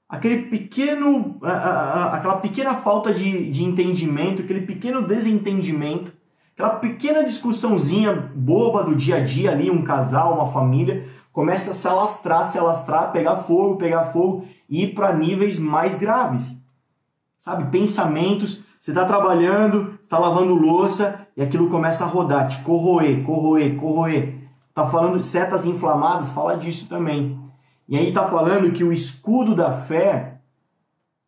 Aquele pequeno, aquela pequena falta de, de entendimento, aquele pequeno desentendimento Aquela pequena discussãozinha boba do dia a dia ali, um casal, uma família, começa a se alastrar, se alastrar, pegar fogo, pegar fogo ir para níveis mais graves. Sabe? Pensamentos, você está trabalhando, está lavando louça e aquilo começa a rodar, te corroer, corroer, corroer. Tá falando de setas inflamadas, fala disso também. E aí tá falando que o escudo da fé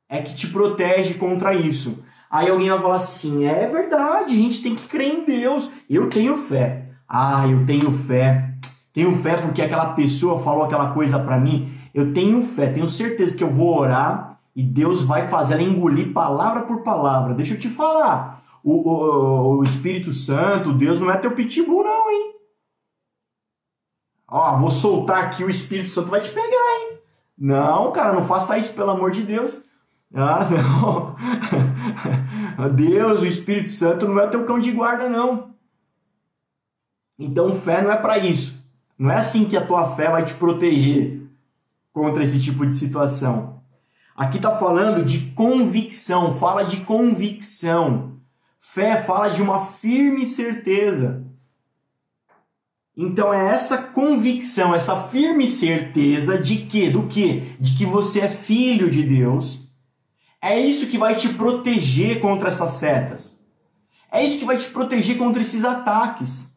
é que te protege contra isso. Aí alguém vai falar assim: é verdade, a gente tem que crer em Deus. Eu tenho fé. Ah, eu tenho fé. Tenho fé porque aquela pessoa falou aquela coisa para mim. Eu tenho fé, tenho certeza que eu vou orar e Deus vai fazer ela engolir palavra por palavra. Deixa eu te falar. O, o, o Espírito Santo, Deus não é teu pitbull, não, hein? Ó, vou soltar aqui, o Espírito Santo vai te pegar, hein? Não, cara, não faça isso, pelo amor de Deus. Ah, [LAUGHS] não. Deus, o Espírito Santo não é teu cão de guarda, não. Então, fé não é para isso. Não é assim que a tua fé vai te proteger contra esse tipo de situação. Aqui está falando de convicção, fala de convicção. Fé fala de uma firme certeza. Então é essa convicção, essa firme certeza de que, do que? De que você é filho de Deus é isso que vai te proteger contra essas setas. É isso que vai te proteger contra esses ataques.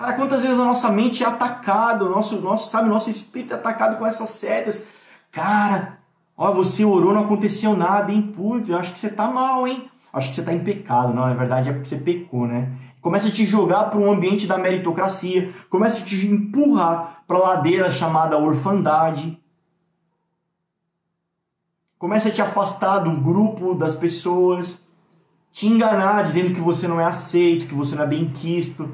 Cara, quantas vezes a nossa mente é atacada, o nosso, nosso, sabe, nosso espírito é atacado com essas setas. Cara, ó, você orou, não aconteceu nada, hein? Putz, eu acho que você tá mal, hein? Acho que você tá em pecado. Não, na verdade é porque você pecou, né? Começa a te jogar para um ambiente da meritocracia, começa a te empurrar para a ladeira chamada orfandade. Começa a te afastar do grupo das pessoas, te enganar dizendo que você não é aceito, que você não é bem quisto.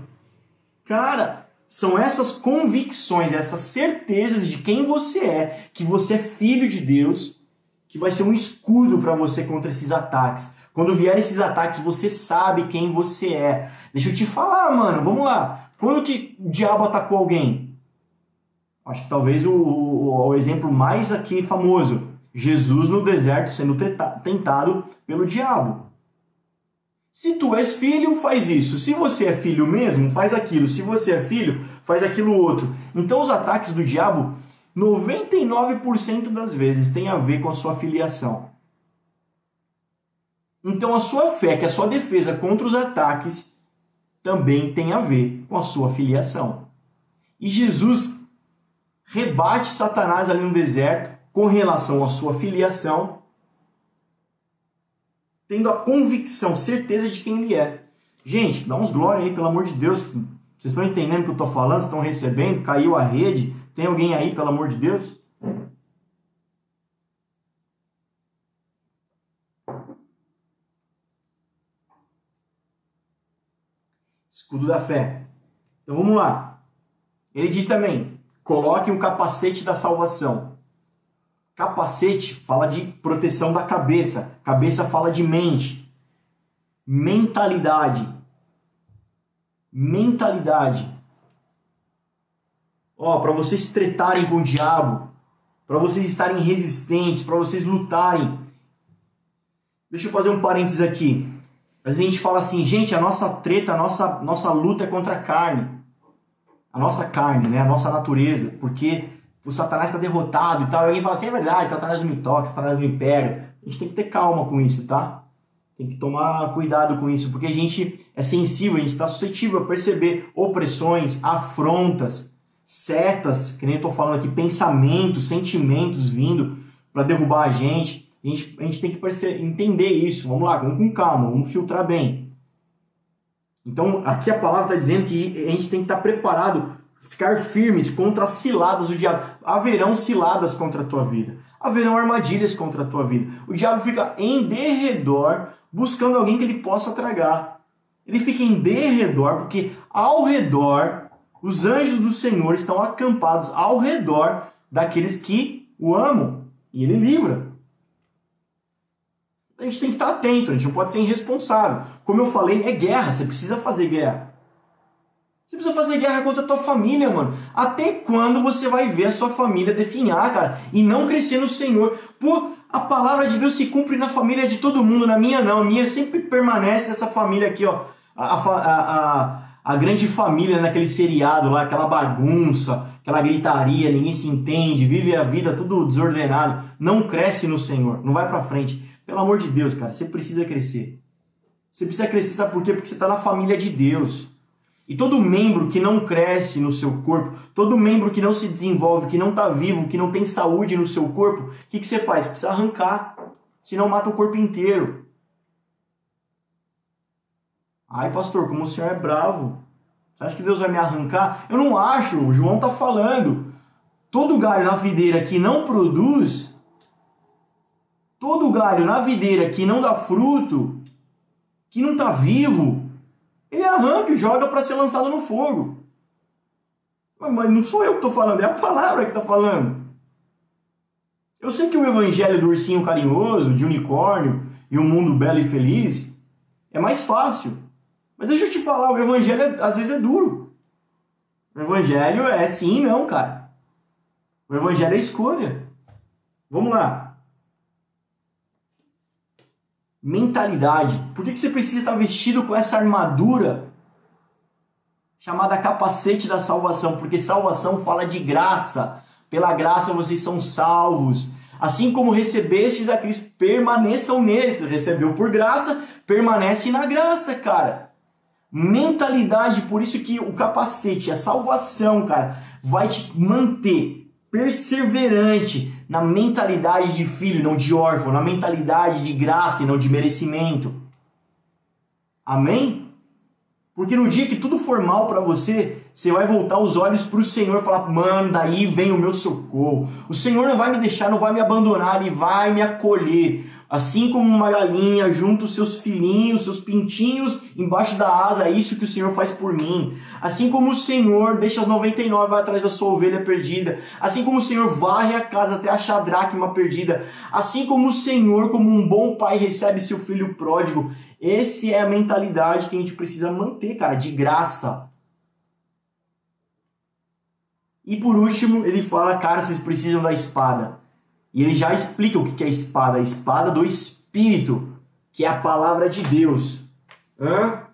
Cara, são essas convicções, essas certezas de quem você é, que você é filho de Deus, que vai ser um escudo para você contra esses ataques. Quando vier esses ataques, você sabe quem você é. Deixa eu te falar, mano, vamos lá. Quando que o diabo atacou alguém? Acho que talvez o, o, o exemplo mais aqui famoso, Jesus no deserto sendo tentado pelo diabo. Se tu és filho, faz isso. Se você é filho mesmo, faz aquilo. Se você é filho, faz aquilo outro. Então os ataques do diabo, 99% das vezes tem a ver com a sua filiação. Então a sua fé, que é a sua defesa contra os ataques, também tem a ver com a sua filiação. E Jesus rebate Satanás ali no deserto com relação à sua filiação, tendo a convicção, certeza de quem ele é. Gente, dá uns glória aí, pelo amor de Deus. Vocês estão entendendo o que eu estou falando? Estão recebendo? Caiu a rede? Tem alguém aí, pelo amor de Deus? Escudo da fé. Então vamos lá. Ele diz também: coloque um capacete da salvação. Capacete fala de proteção da cabeça, cabeça fala de mente. Mentalidade. Mentalidade. Ó, para vocês tretarem com o diabo, para vocês estarem resistentes, para vocês lutarem. Deixa eu fazer um parênteses aqui. Às vezes a gente fala assim, gente, a nossa treta, a nossa, nossa luta é contra a carne. A nossa carne, né? A nossa natureza. Porque o Satanás está derrotado e tal. E alguém fala assim, é verdade, Satanás não me toca, Satanás não me pega. A gente tem que ter calma com isso, tá? Tem que tomar cuidado com isso, porque a gente é sensível, a gente está suscetível a perceber opressões, afrontas, setas, que nem eu estou falando aqui, pensamentos, sentimentos vindo para derrubar a gente. A gente, a gente tem que perceber, entender isso. Vamos lá, vamos com calma, vamos filtrar bem. Então, aqui a palavra está dizendo que a gente tem que estar tá preparado, ficar firmes contra as ciladas do diabo. Haverão ciladas contra a tua vida. Haverão armadilhas contra a tua vida. O diabo fica em derredor buscando alguém que ele possa tragar. Ele fica em derredor, porque ao redor, os anjos do Senhor estão acampados ao redor daqueles que o amam. E ele livra. A gente tem que estar atento, a gente não pode ser irresponsável. Como eu falei, é guerra, você precisa fazer guerra. Você precisa fazer guerra contra a tua família, mano. Até quando você vai ver a sua família definhar, cara, e não crescer no Senhor? Pô, a palavra de Deus se cumpre na família de todo mundo, na minha não. A minha sempre permanece essa família aqui, ó. A, a, a, a grande família naquele seriado lá, aquela bagunça, aquela gritaria, ninguém se entende, vive a vida tudo desordenado. Não cresce no Senhor, não vai para frente. Pelo amor de Deus, cara, você precisa crescer. Você precisa crescer, sabe por quê? Porque você está na família de Deus. E todo membro que não cresce no seu corpo, todo membro que não se desenvolve, que não está vivo, que não tem saúde no seu corpo, o que, que você faz? Precisa arrancar, senão mata o corpo inteiro. Ai, pastor, como o senhor é bravo. Você acha que Deus vai me arrancar? Eu não acho, o João está falando. Todo galho na videira que não produz, todo galho na videira que não dá fruto, que não está vivo, ele arranca e joga para ser lançado no fogo. Mas não sou eu que estou falando, é a palavra que está falando. Eu sei que o evangelho do ursinho carinhoso, de unicórnio e um mundo belo e feliz é mais fácil. Mas deixa eu te falar, o evangelho é, às vezes é duro. O evangelho é sim e não, cara. O evangelho é escolha. Vamos lá. Mentalidade. Por que, que você precisa estar vestido com essa armadura chamada capacete da salvação? Porque salvação fala de graça. Pela graça vocês são salvos. Assim como recebestes a Cristo, permaneçam nele. Você recebeu por graça, permanece na graça, cara. Mentalidade, por isso que o capacete, a salvação, cara, vai te manter perseverante na mentalidade de filho, não de órfão, na mentalidade de graça e não de merecimento. Amém? Porque no dia que tudo for mal para você, você vai voltar os olhos para o Senhor e falar: Mano, daí vem o meu socorro. O Senhor não vai me deixar, não vai me abandonar, Ele vai me acolher. Assim como uma galinha junta os seus filhinhos, seus pintinhos embaixo da asa, é isso que o Senhor faz por mim. Assim como o Senhor deixa as 99 vai atrás da sua ovelha perdida. Assim como o Senhor varre a casa até achar a dracma perdida. Assim como o Senhor, como um bom pai, recebe seu filho pródigo. Essa é a mentalidade que a gente precisa manter, cara, de graça. E por último, ele fala, cara, vocês precisam da espada. E ele já explica o que é a espada. A espada do Espírito, que é a palavra de Deus. Hã?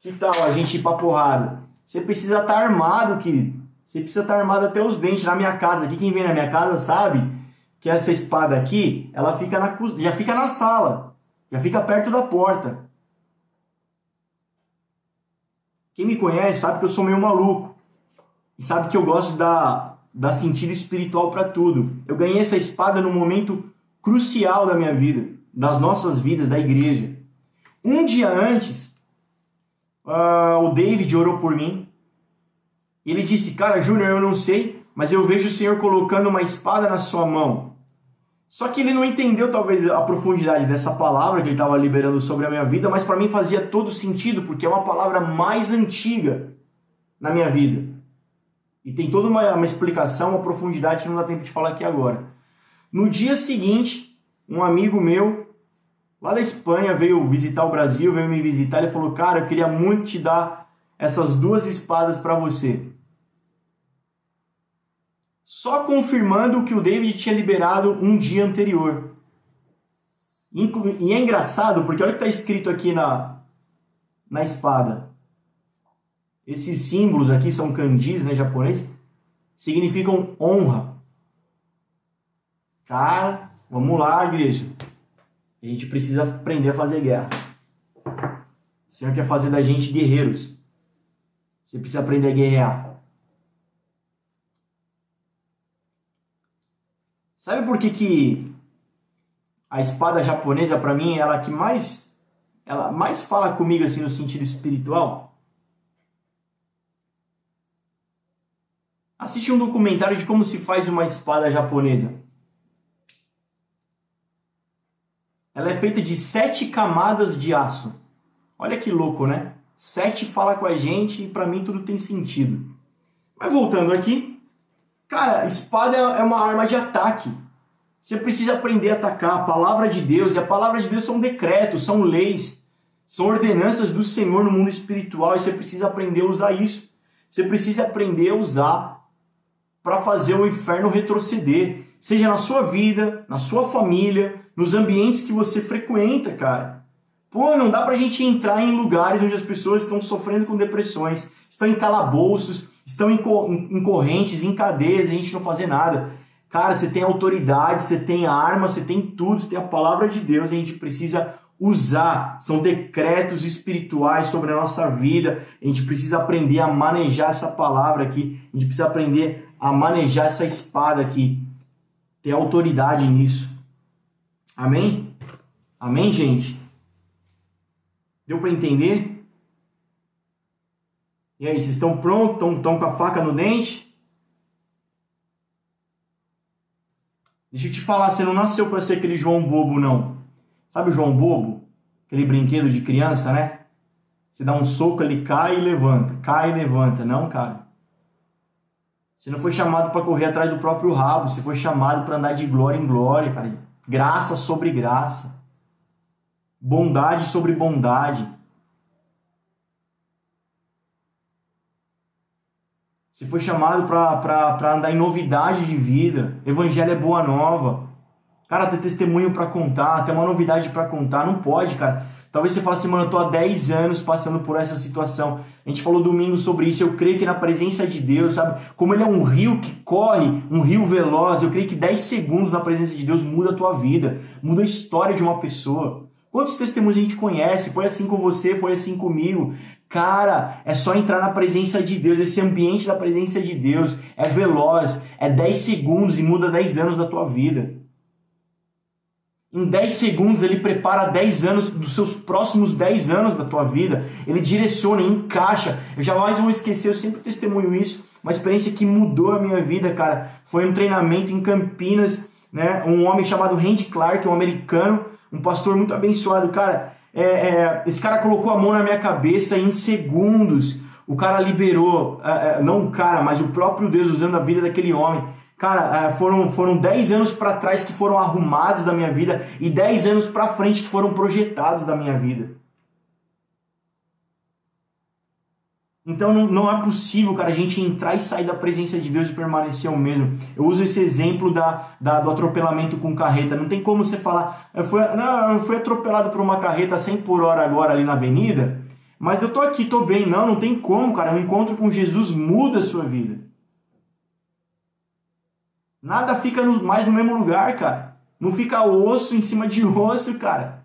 Que tal a gente ir pra porrada? Você precisa estar tá armado, querido. Você precisa estar tá armado até os dentes na minha casa. Aqui quem vem na minha casa sabe que essa espada aqui, ela fica na já fica na sala, já fica perto da porta. Quem me conhece sabe que eu sou meio maluco. E sabe que eu gosto da dá sentido espiritual para tudo. Eu ganhei essa espada num momento crucial da minha vida, das nossas vidas, da igreja. Um dia antes, uh, o David orou por mim. Ele disse: Cara, Júnior, eu não sei, mas eu vejo o Senhor colocando uma espada na sua mão. Só que ele não entendeu talvez a profundidade dessa palavra que ele estava liberando sobre a minha vida, mas para mim fazia todo sentido, porque é uma palavra mais antiga na minha vida. E tem toda uma, uma explicação, uma profundidade que não dá tempo de falar aqui agora. No dia seguinte, um amigo meu, lá da Espanha, veio visitar o Brasil, veio me visitar. Ele falou: Cara, eu queria muito te dar essas duas espadas para você. Só confirmando o que o David tinha liberado um dia anterior. E é engraçado porque olha o que está escrito aqui na, na espada. Esses símbolos aqui são kanjis, né, japonês, significam honra. Cara, vamos lá, igreja. A gente precisa aprender a fazer guerra. O Senhor quer fazer da gente guerreiros. Você precisa aprender a guerrear. Sabe por que, que a espada japonesa, para mim, é ela que mais ela mais fala comigo assim no sentido espiritual? Assiste um documentário de como se faz uma espada japonesa. Ela é feita de sete camadas de aço. Olha que louco, né? Sete fala com a gente e para mim tudo tem sentido. Mas voltando aqui, cara, espada é uma arma de ataque. Você precisa aprender a atacar a palavra de Deus, e a palavra de Deus são decretos, são leis, são ordenanças do Senhor no mundo espiritual, e você precisa aprender a usar isso. Você precisa aprender a usar para fazer o inferno retroceder, seja na sua vida, na sua família, nos ambientes que você frequenta, cara. Pô, não dá pra gente entrar em lugares onde as pessoas estão sofrendo com depressões, estão em calabouços, estão em, em correntes, em cadeias, a gente não fazer nada. Cara, você tem autoridade, você tem arma, você tem tudo, você tem a palavra de Deus, a gente precisa usar. São decretos espirituais sobre a nossa vida. A gente precisa aprender a manejar essa palavra aqui. A gente precisa aprender a manejar essa espada aqui. Ter autoridade nisso. Amém? Amém, gente? Deu para entender? E aí, vocês estão prontos? Estão, com a faca no dente? Deixa eu te falar, você não nasceu para ser aquele João bobo, não. Sabe o João bobo? Aquele brinquedo de criança, né? Você dá um soco, ele cai e levanta, cai e levanta. Não, cara. Você não foi chamado para correr atrás do próprio rabo, você foi chamado para andar de glória em glória, cara graça sobre graça, bondade sobre bondade. Você foi chamado para andar em novidade de vida. Evangelho é boa nova. Cara, ter testemunho para contar, ter uma novidade para contar, não pode, cara. Talvez você fale assim, mano, eu tô há 10 anos passando por essa situação. A gente falou domingo sobre isso. Eu creio que na presença de Deus, sabe? Como ele é um rio que corre, um rio veloz, eu creio que 10 segundos na presença de Deus muda a tua vida, muda a história de uma pessoa. Quantos testemunhos a gente conhece? Foi assim com você, foi assim comigo. Cara, é só entrar na presença de Deus, esse ambiente da presença de Deus é veloz, é 10 segundos e muda 10 anos da tua vida. Em 10 segundos ele prepara 10 anos dos seus próximos 10 anos da tua vida. Ele direciona, encaixa. Eu jamais vou esquecer, eu sempre testemunho isso. Uma experiência que mudou a minha vida, cara. Foi um treinamento em Campinas, né? Um homem chamado Randy Clark, um americano, um pastor muito abençoado, cara. É, é, esse cara colocou a mão na minha cabeça em segundos o cara liberou, é, é não o cara, mas o próprio Deus usando a vida daquele homem Cara, é, foram, foram 10 anos para trás que foram arrumados da minha vida e 10 anos para frente que foram projetados da minha vida. Então não, não é possível, cara, a gente entrar e sair da presença de Deus e permanecer o mesmo. Eu uso esse exemplo da, da do atropelamento com carreta. Não tem como você falar, eu fui, não, eu fui atropelado por uma carreta 100 por hora agora ali na avenida, mas eu tô aqui, tô bem. Não, não tem como, cara. O encontro com Jesus muda a sua vida. Nada fica no, mais no mesmo lugar, cara. Não fica osso em cima de osso, cara.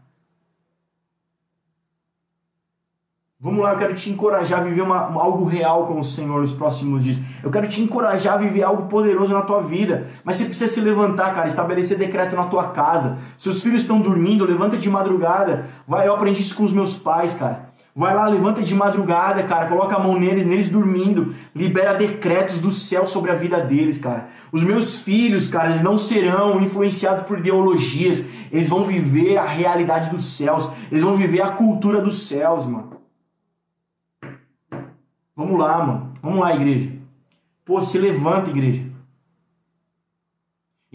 Vamos lá, eu quero te encorajar a viver uma, algo real com o Senhor nos próximos dias. Eu quero te encorajar a viver algo poderoso na tua vida. Mas você precisa se levantar, cara, estabelecer decreto na tua casa. Seus filhos estão dormindo, levanta de madrugada. Vai, eu aprendi isso com os meus pais, cara. Vai lá, levanta de madrugada, cara, coloca a mão neles, neles dormindo, libera decretos do céu sobre a vida deles, cara. Os meus filhos, cara, eles não serão influenciados por ideologias, eles vão viver a realidade dos céus, eles vão viver a cultura dos céus, mano. Vamos lá, mano. Vamos lá, igreja. Pô, se levanta, igreja.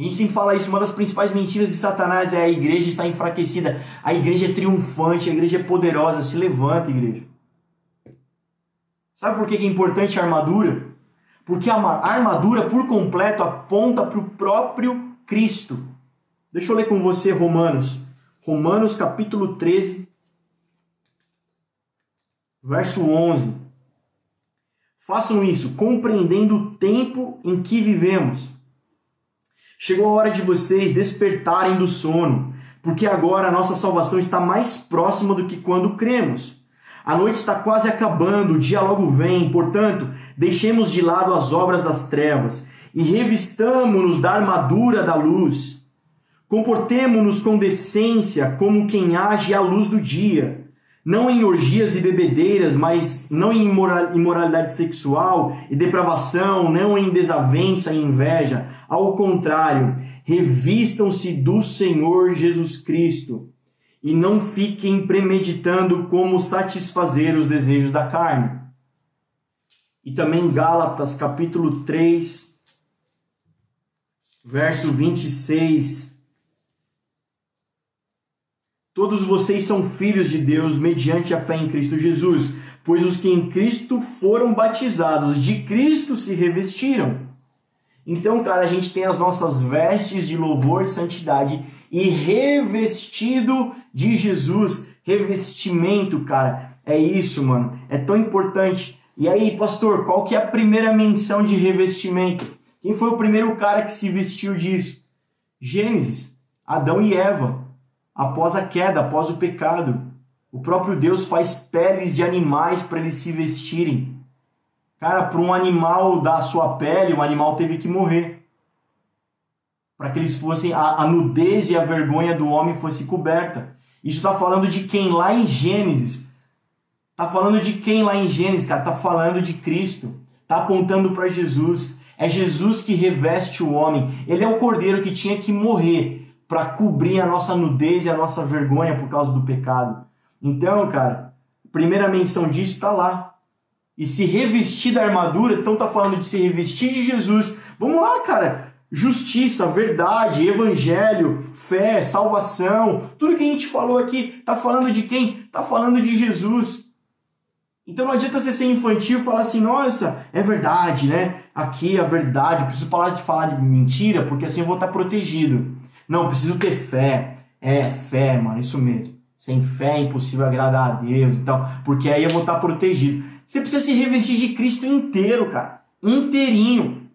A gente sempre fala isso, uma das principais mentiras de Satanás é a igreja está enfraquecida, a igreja é triunfante, a igreja é poderosa. Se levanta, igreja. Sabe por que é importante a armadura? Porque a armadura por completo aponta para o próprio Cristo. Deixa eu ler com você Romanos. Romanos capítulo 13, verso 11. Façam isso, compreendendo o tempo em que vivemos Chegou a hora de vocês despertarem do sono, porque agora a nossa salvação está mais próxima do que quando cremos. A noite está quase acabando, o dia logo vem, portanto, deixemos de lado as obras das trevas e revistamo-nos da armadura da luz. Comportemo-nos com decência, como quem age à luz do dia, não em orgias e bebedeiras, mas não em imoralidade sexual e depravação, não em desavença e inveja. Ao contrário, revistam-se do Senhor Jesus Cristo e não fiquem premeditando como satisfazer os desejos da carne. E também Gálatas, capítulo 3, verso 26. Todos vocês são filhos de Deus mediante a fé em Cristo Jesus, pois os que em Cristo foram batizados, de Cristo se revestiram. Então, cara, a gente tem as nossas vestes de louvor e santidade e revestido de Jesus. Revestimento, cara, é isso, mano. É tão importante. E aí, pastor, qual que é a primeira menção de revestimento? Quem foi o primeiro cara que se vestiu disso? Gênesis, Adão e Eva. Após a queda, após o pecado, o próprio Deus faz peles de animais para eles se vestirem. Cara, para um animal dar sua pele, o animal teve que morrer. Para que eles fossem, a, a, nudez e a vergonha do homem fosse coberta. Isso está falando de quem lá em Gênesis? Está falando de quem lá em Gênesis, cara? Está falando de Cristo. Está apontando para Jesus. É Jesus que reveste o homem. Ele é o cordeiro que tinha que morrer para cobrir a nossa nudez e a nossa vergonha por causa do pecado. Então, cara, primeira menção disso está lá e se revestir da armadura, então tá falando de se revestir de Jesus. Vamos lá, cara. Justiça, verdade, evangelho, fé, salvação, tudo que a gente falou aqui, tá falando de quem? Tá falando de Jesus. Então não adianta você ser infantil e falar assim, nossa, é verdade, né? Aqui é a verdade, eu preciso parar de falar de mentira, porque assim eu vou estar protegido. Não, preciso ter fé. É, fé, mano, isso mesmo. Sem fé é impossível agradar a Deus e tal, porque aí eu vou estar protegido. Você precisa se revestir de Cristo inteiro, cara. Inteirinho.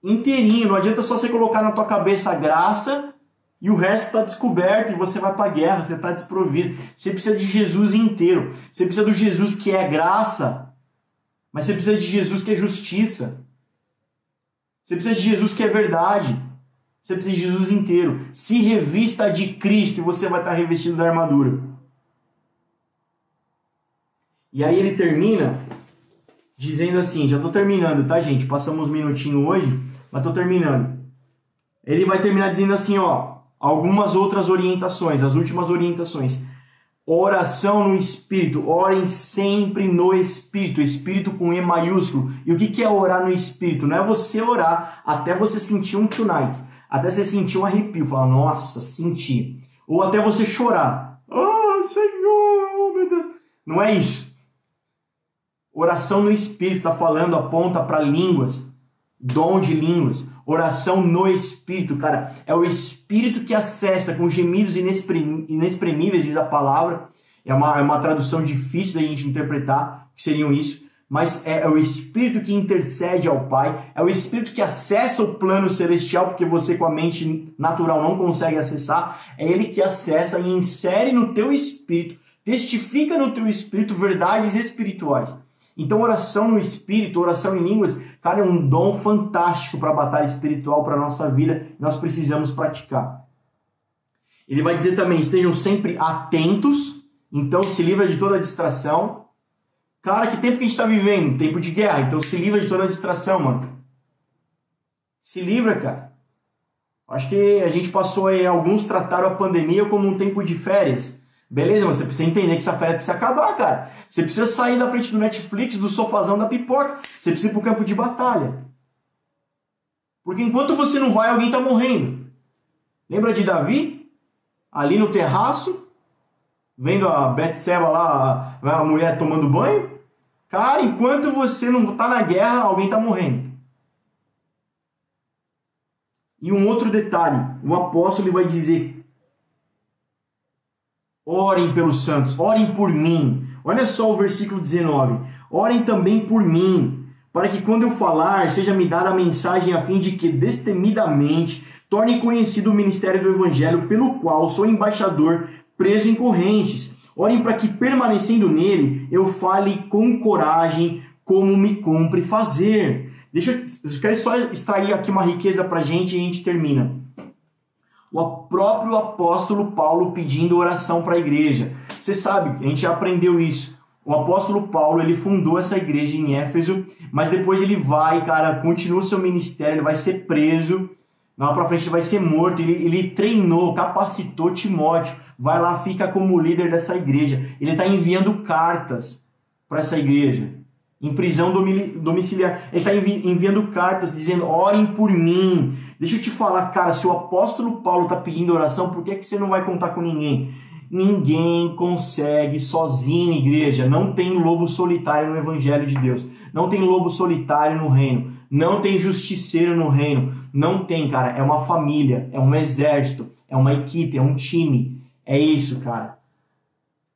Inteirinho. Não adianta só você colocar na tua cabeça a graça e o resto está descoberto e você vai para a guerra, você está desprovido. Você precisa de Jesus inteiro. Você precisa do Jesus que é graça, mas você precisa de Jesus que é justiça. Você precisa de Jesus que é verdade. Você precisa de Jesus inteiro. Se revista de Cristo e você vai estar revestido da armadura. E aí ele termina dizendo assim, já estou terminando, tá, gente? Passamos um minutinho hoje, mas estou terminando. Ele vai terminar dizendo assim, ó, algumas outras orientações, as últimas orientações. Oração no Espírito, orem sempre no Espírito, Espírito com E maiúsculo. E o que, é orar no Espírito? Não é você orar até você sentir um tonight, até você sentir um arrepio, falar, nossa, senti. Ou até você chorar. Ah, Senhor, oh meu Deus. Não é isso. Oração no Espírito está falando, aponta para línguas, dom de línguas. Oração no Espírito, cara, é o Espírito que acessa com gemidos inexprimíveis, diz a palavra. É uma, é uma tradução difícil da gente interpretar, que seriam isso. Mas é, é o Espírito que intercede ao Pai, é o Espírito que acessa o plano celestial, porque você com a mente natural não consegue acessar. É Ele que acessa e insere no teu espírito, testifica no teu espírito verdades espirituais. Então, oração no espírito, oração em línguas, cara, é um dom fantástico para a batalha espiritual, para a nossa vida, nós precisamos praticar. Ele vai dizer também: estejam sempre atentos, então se livra de toda distração. Cara, que tempo que a gente está vivendo? Tempo de guerra, então se livra de toda distração, mano. Se livra, cara. Acho que a gente passou aí, alguns trataram a pandemia como um tempo de férias. Beleza, mas você precisa entender que essa férias precisa acabar, cara. Você precisa sair da frente do Netflix, do sofazão da pipoca. Você precisa ir pro campo de batalha. Porque enquanto você não vai, alguém tá morrendo. Lembra de Davi? Ali no terraço, vendo a Betseba lá, a mulher tomando banho. Cara, enquanto você não tá na guerra, alguém tá morrendo. E um outro detalhe, o apóstolo vai dizer Orem pelos santos, orem por mim. Olha só o versículo 19. Orem também por mim, para que quando eu falar, seja me dada a mensagem a fim de que destemidamente torne conhecido o ministério do evangelho pelo qual sou embaixador preso em correntes. Orem para que permanecendo nele eu fale com coragem como me cumpre fazer. Deixa eu, eu quero só extrair aqui uma riqueza para a gente e a gente termina. O próprio apóstolo Paulo pedindo oração para a igreja. Você sabe, a gente já aprendeu isso. O apóstolo Paulo, ele fundou essa igreja em Éfeso, mas depois ele vai, cara, continua seu ministério, ele vai ser preso, lá pra frente ele vai ser morto, ele, ele treinou, capacitou Timóteo, vai lá, fica como líder dessa igreja. Ele está enviando cartas para essa igreja, em prisão domiciliar. Ele está enviando cartas dizendo: orem por mim. Deixa eu te falar, cara, se o apóstolo Paulo está pedindo oração, por que, que você não vai contar com ninguém? Ninguém consegue sozinho, igreja. Não tem lobo solitário no Evangelho de Deus. Não tem lobo solitário no reino. Não tem justiceiro no reino. Não tem, cara. É uma família, é um exército, é uma equipe, é um time. É isso, cara.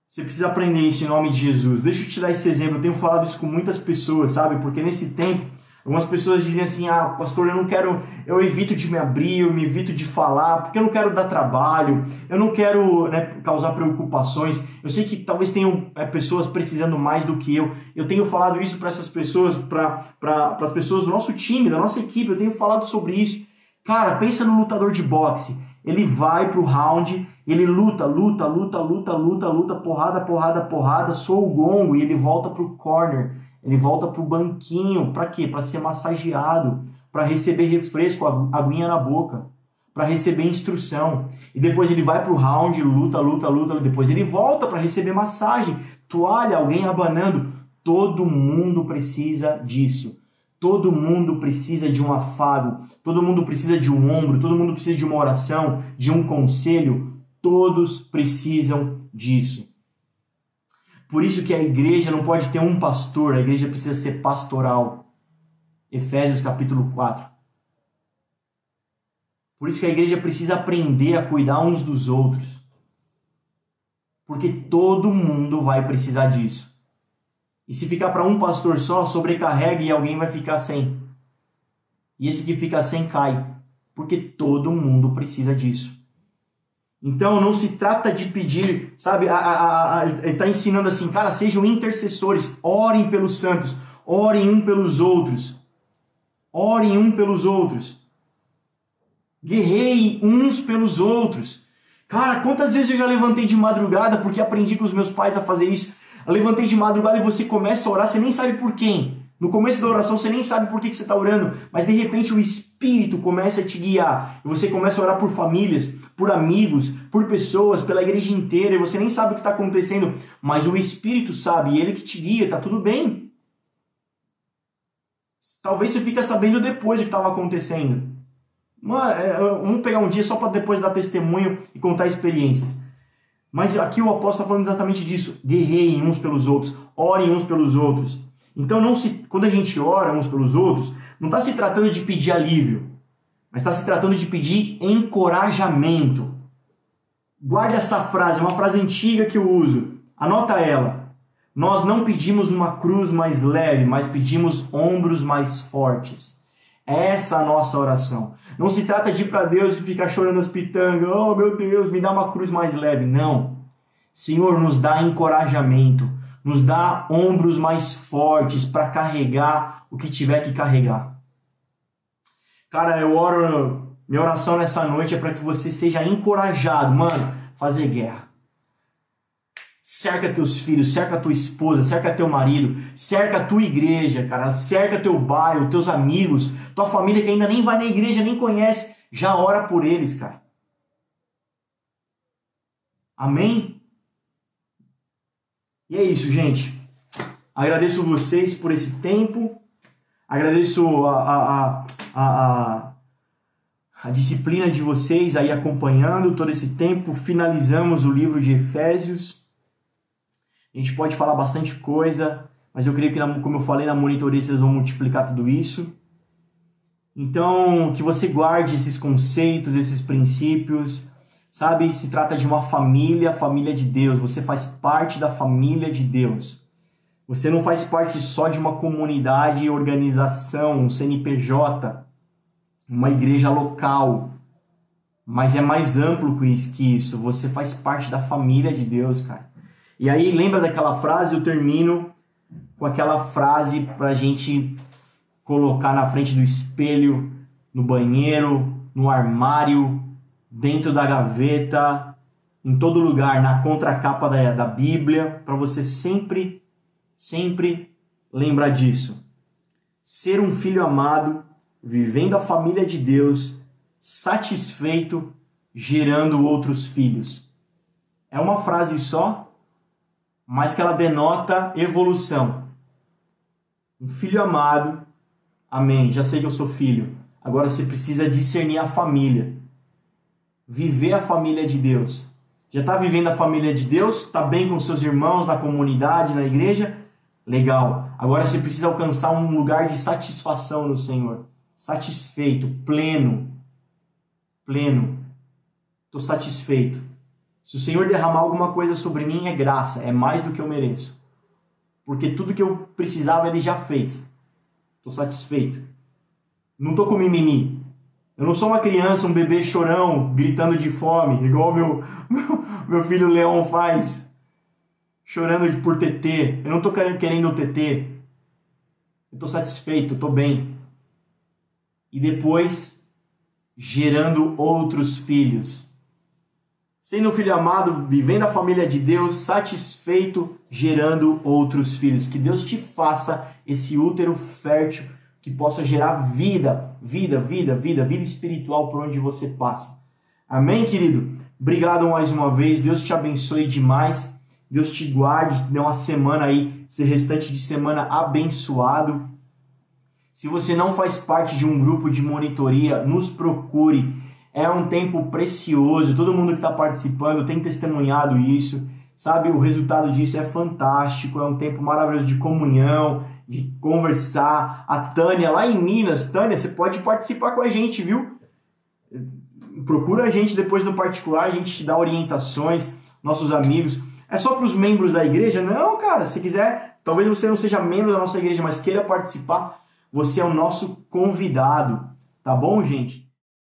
Você precisa aprender isso em nome de Jesus. Deixa eu te dar esse exemplo. Eu tenho falado isso com muitas pessoas, sabe? Porque nesse tempo Algumas pessoas dizem assim: ah, pastor, eu não quero, eu evito de me abrir, eu me evito de falar, porque eu não quero dar trabalho, eu não quero né, causar preocupações. Eu sei que talvez tenham é, pessoas precisando mais do que eu. Eu tenho falado isso para essas pessoas, para as pessoas do nosso time, da nossa equipe, eu tenho falado sobre isso. Cara, pensa no lutador de boxe. Ele vai pro round, ele luta, luta, luta, luta, luta, luta, porrada, porrada, porrada, soa o gongo e ele volta pro corner ele volta para o banquinho, para quê? Para ser massageado, para receber refresco, aguinha na boca, para receber instrução. E depois ele vai para o round, luta, luta, luta, depois ele volta para receber massagem, toalha, alguém abanando. Todo mundo precisa disso. Todo mundo precisa de um afago, todo mundo precisa de um ombro, todo mundo precisa de uma oração, de um conselho. Todos precisam disso. Por isso que a igreja não pode ter um pastor, a igreja precisa ser pastoral. Efésios capítulo 4. Por isso que a igreja precisa aprender a cuidar uns dos outros. Porque todo mundo vai precisar disso. E se ficar para um pastor só, sobrecarrega e alguém vai ficar sem. E esse que fica sem cai. Porque todo mundo precisa disso. Então não se trata de pedir, sabe? A, a, a, ele está ensinando assim, cara, sejam intercessores, orem pelos santos, orem um pelos outros, orem um pelos outros, guerreiem uns pelos outros. Cara, quantas vezes eu já levantei de madrugada porque aprendi com os meus pais a fazer isso? Eu levantei de madrugada e você começa a orar, você nem sabe por quem. No começo da oração você nem sabe por que, que você está orando, mas de repente o Espírito começa a te guiar. E você começa a orar por famílias, por amigos, por pessoas, pela igreja inteira, e você nem sabe o que está acontecendo, mas o Espírito sabe, e ele que te guia, tá tudo bem. Talvez você fique sabendo depois o que estava acontecendo. Mano, é, vamos pegar um dia só para depois dar testemunho e contar experiências. Mas aqui o apóstolo está falando exatamente disso. Guerreiem uns pelos outros, orem uns pelos outros. Então, não se, quando a gente ora uns pelos outros, não está se tratando de pedir alívio, mas está se tratando de pedir encorajamento. Guarde essa frase, é uma frase antiga que eu uso. Anota ela. Nós não pedimos uma cruz mais leve, mas pedimos ombros mais fortes. Essa é a nossa oração. Não se trata de ir para Deus e ficar chorando as pitangas. Oh, meu Deus, me dá uma cruz mais leve. Não. Senhor, nos dá encorajamento nos dá ombros mais fortes para carregar o que tiver que carregar. Cara, eu oro, minha oração nessa noite é para que você seja encorajado, mano, fazer guerra. Cerca teus filhos, cerca tua esposa, cerca teu marido, cerca tua igreja, cara, cerca teu bairro, teus amigos, tua família que ainda nem vai na igreja, nem conhece, já ora por eles, cara. Amém? E é isso, gente. Agradeço vocês por esse tempo. Agradeço a, a, a, a, a disciplina de vocês aí acompanhando todo esse tempo. Finalizamos o livro de Efésios. A gente pode falar bastante coisa, mas eu creio que, como eu falei na monitoria, vocês vão multiplicar tudo isso. Então, que você guarde esses conceitos, esses princípios, Sabe, se trata de uma família, família de Deus. Você faz parte da família de Deus. Você não faz parte só de uma comunidade, organização, um CNPJ, uma igreja local, mas é mais amplo que isso. Você faz parte da família de Deus, cara. E aí, lembra daquela frase? Eu termino com aquela frase para a gente colocar na frente do espelho, no banheiro, no armário, dentro da gaveta, em todo lugar, na contracapa da, da Bíblia, para você sempre, sempre lembrar disso. Ser um filho amado, vivendo a família de Deus, satisfeito, gerando outros filhos. É uma frase só, mas que ela denota evolução. Um filho amado, amém, já sei que eu sou filho. Agora você precisa discernir a família. Viver a família de Deus. Já está vivendo a família de Deus? Está bem com seus irmãos na comunidade, na igreja? Legal. Agora você precisa alcançar um lugar de satisfação no Senhor. Satisfeito, pleno. Pleno. Estou satisfeito. Se o Senhor derramar alguma coisa sobre mim, é graça, é mais do que eu mereço. Porque tudo que eu precisava ele já fez. Estou satisfeito. Não estou com mimimi. Eu não sou uma criança, um bebê chorão, gritando de fome, igual meu, [LAUGHS] meu, filho Leão faz, chorando por TT. Eu não estou querendo o TT. Eu estou satisfeito, estou bem. E depois, gerando outros filhos. Sendo um filho amado, vivendo a família de Deus, satisfeito, gerando outros filhos. Que Deus te faça esse útero fértil que possa gerar vida, vida, vida, vida, vida espiritual por onde você passa. Amém, querido? Obrigado mais uma vez. Deus te abençoe demais. Deus te guarde, dê uma semana aí, esse restante de semana abençoado. Se você não faz parte de um grupo de monitoria, nos procure. É um tempo precioso. Todo mundo que está participando tem testemunhado isso. Sabe, o resultado disso é fantástico. É um tempo maravilhoso de comunhão, de conversar. A Tânia, lá em Minas, Tânia, você pode participar com a gente, viu? Procura a gente depois no particular, a gente te dá orientações, nossos amigos. É só para os membros da igreja? Não, cara, se quiser, talvez você não seja membro da nossa igreja, mas queira participar, você é o nosso convidado, tá bom, gente?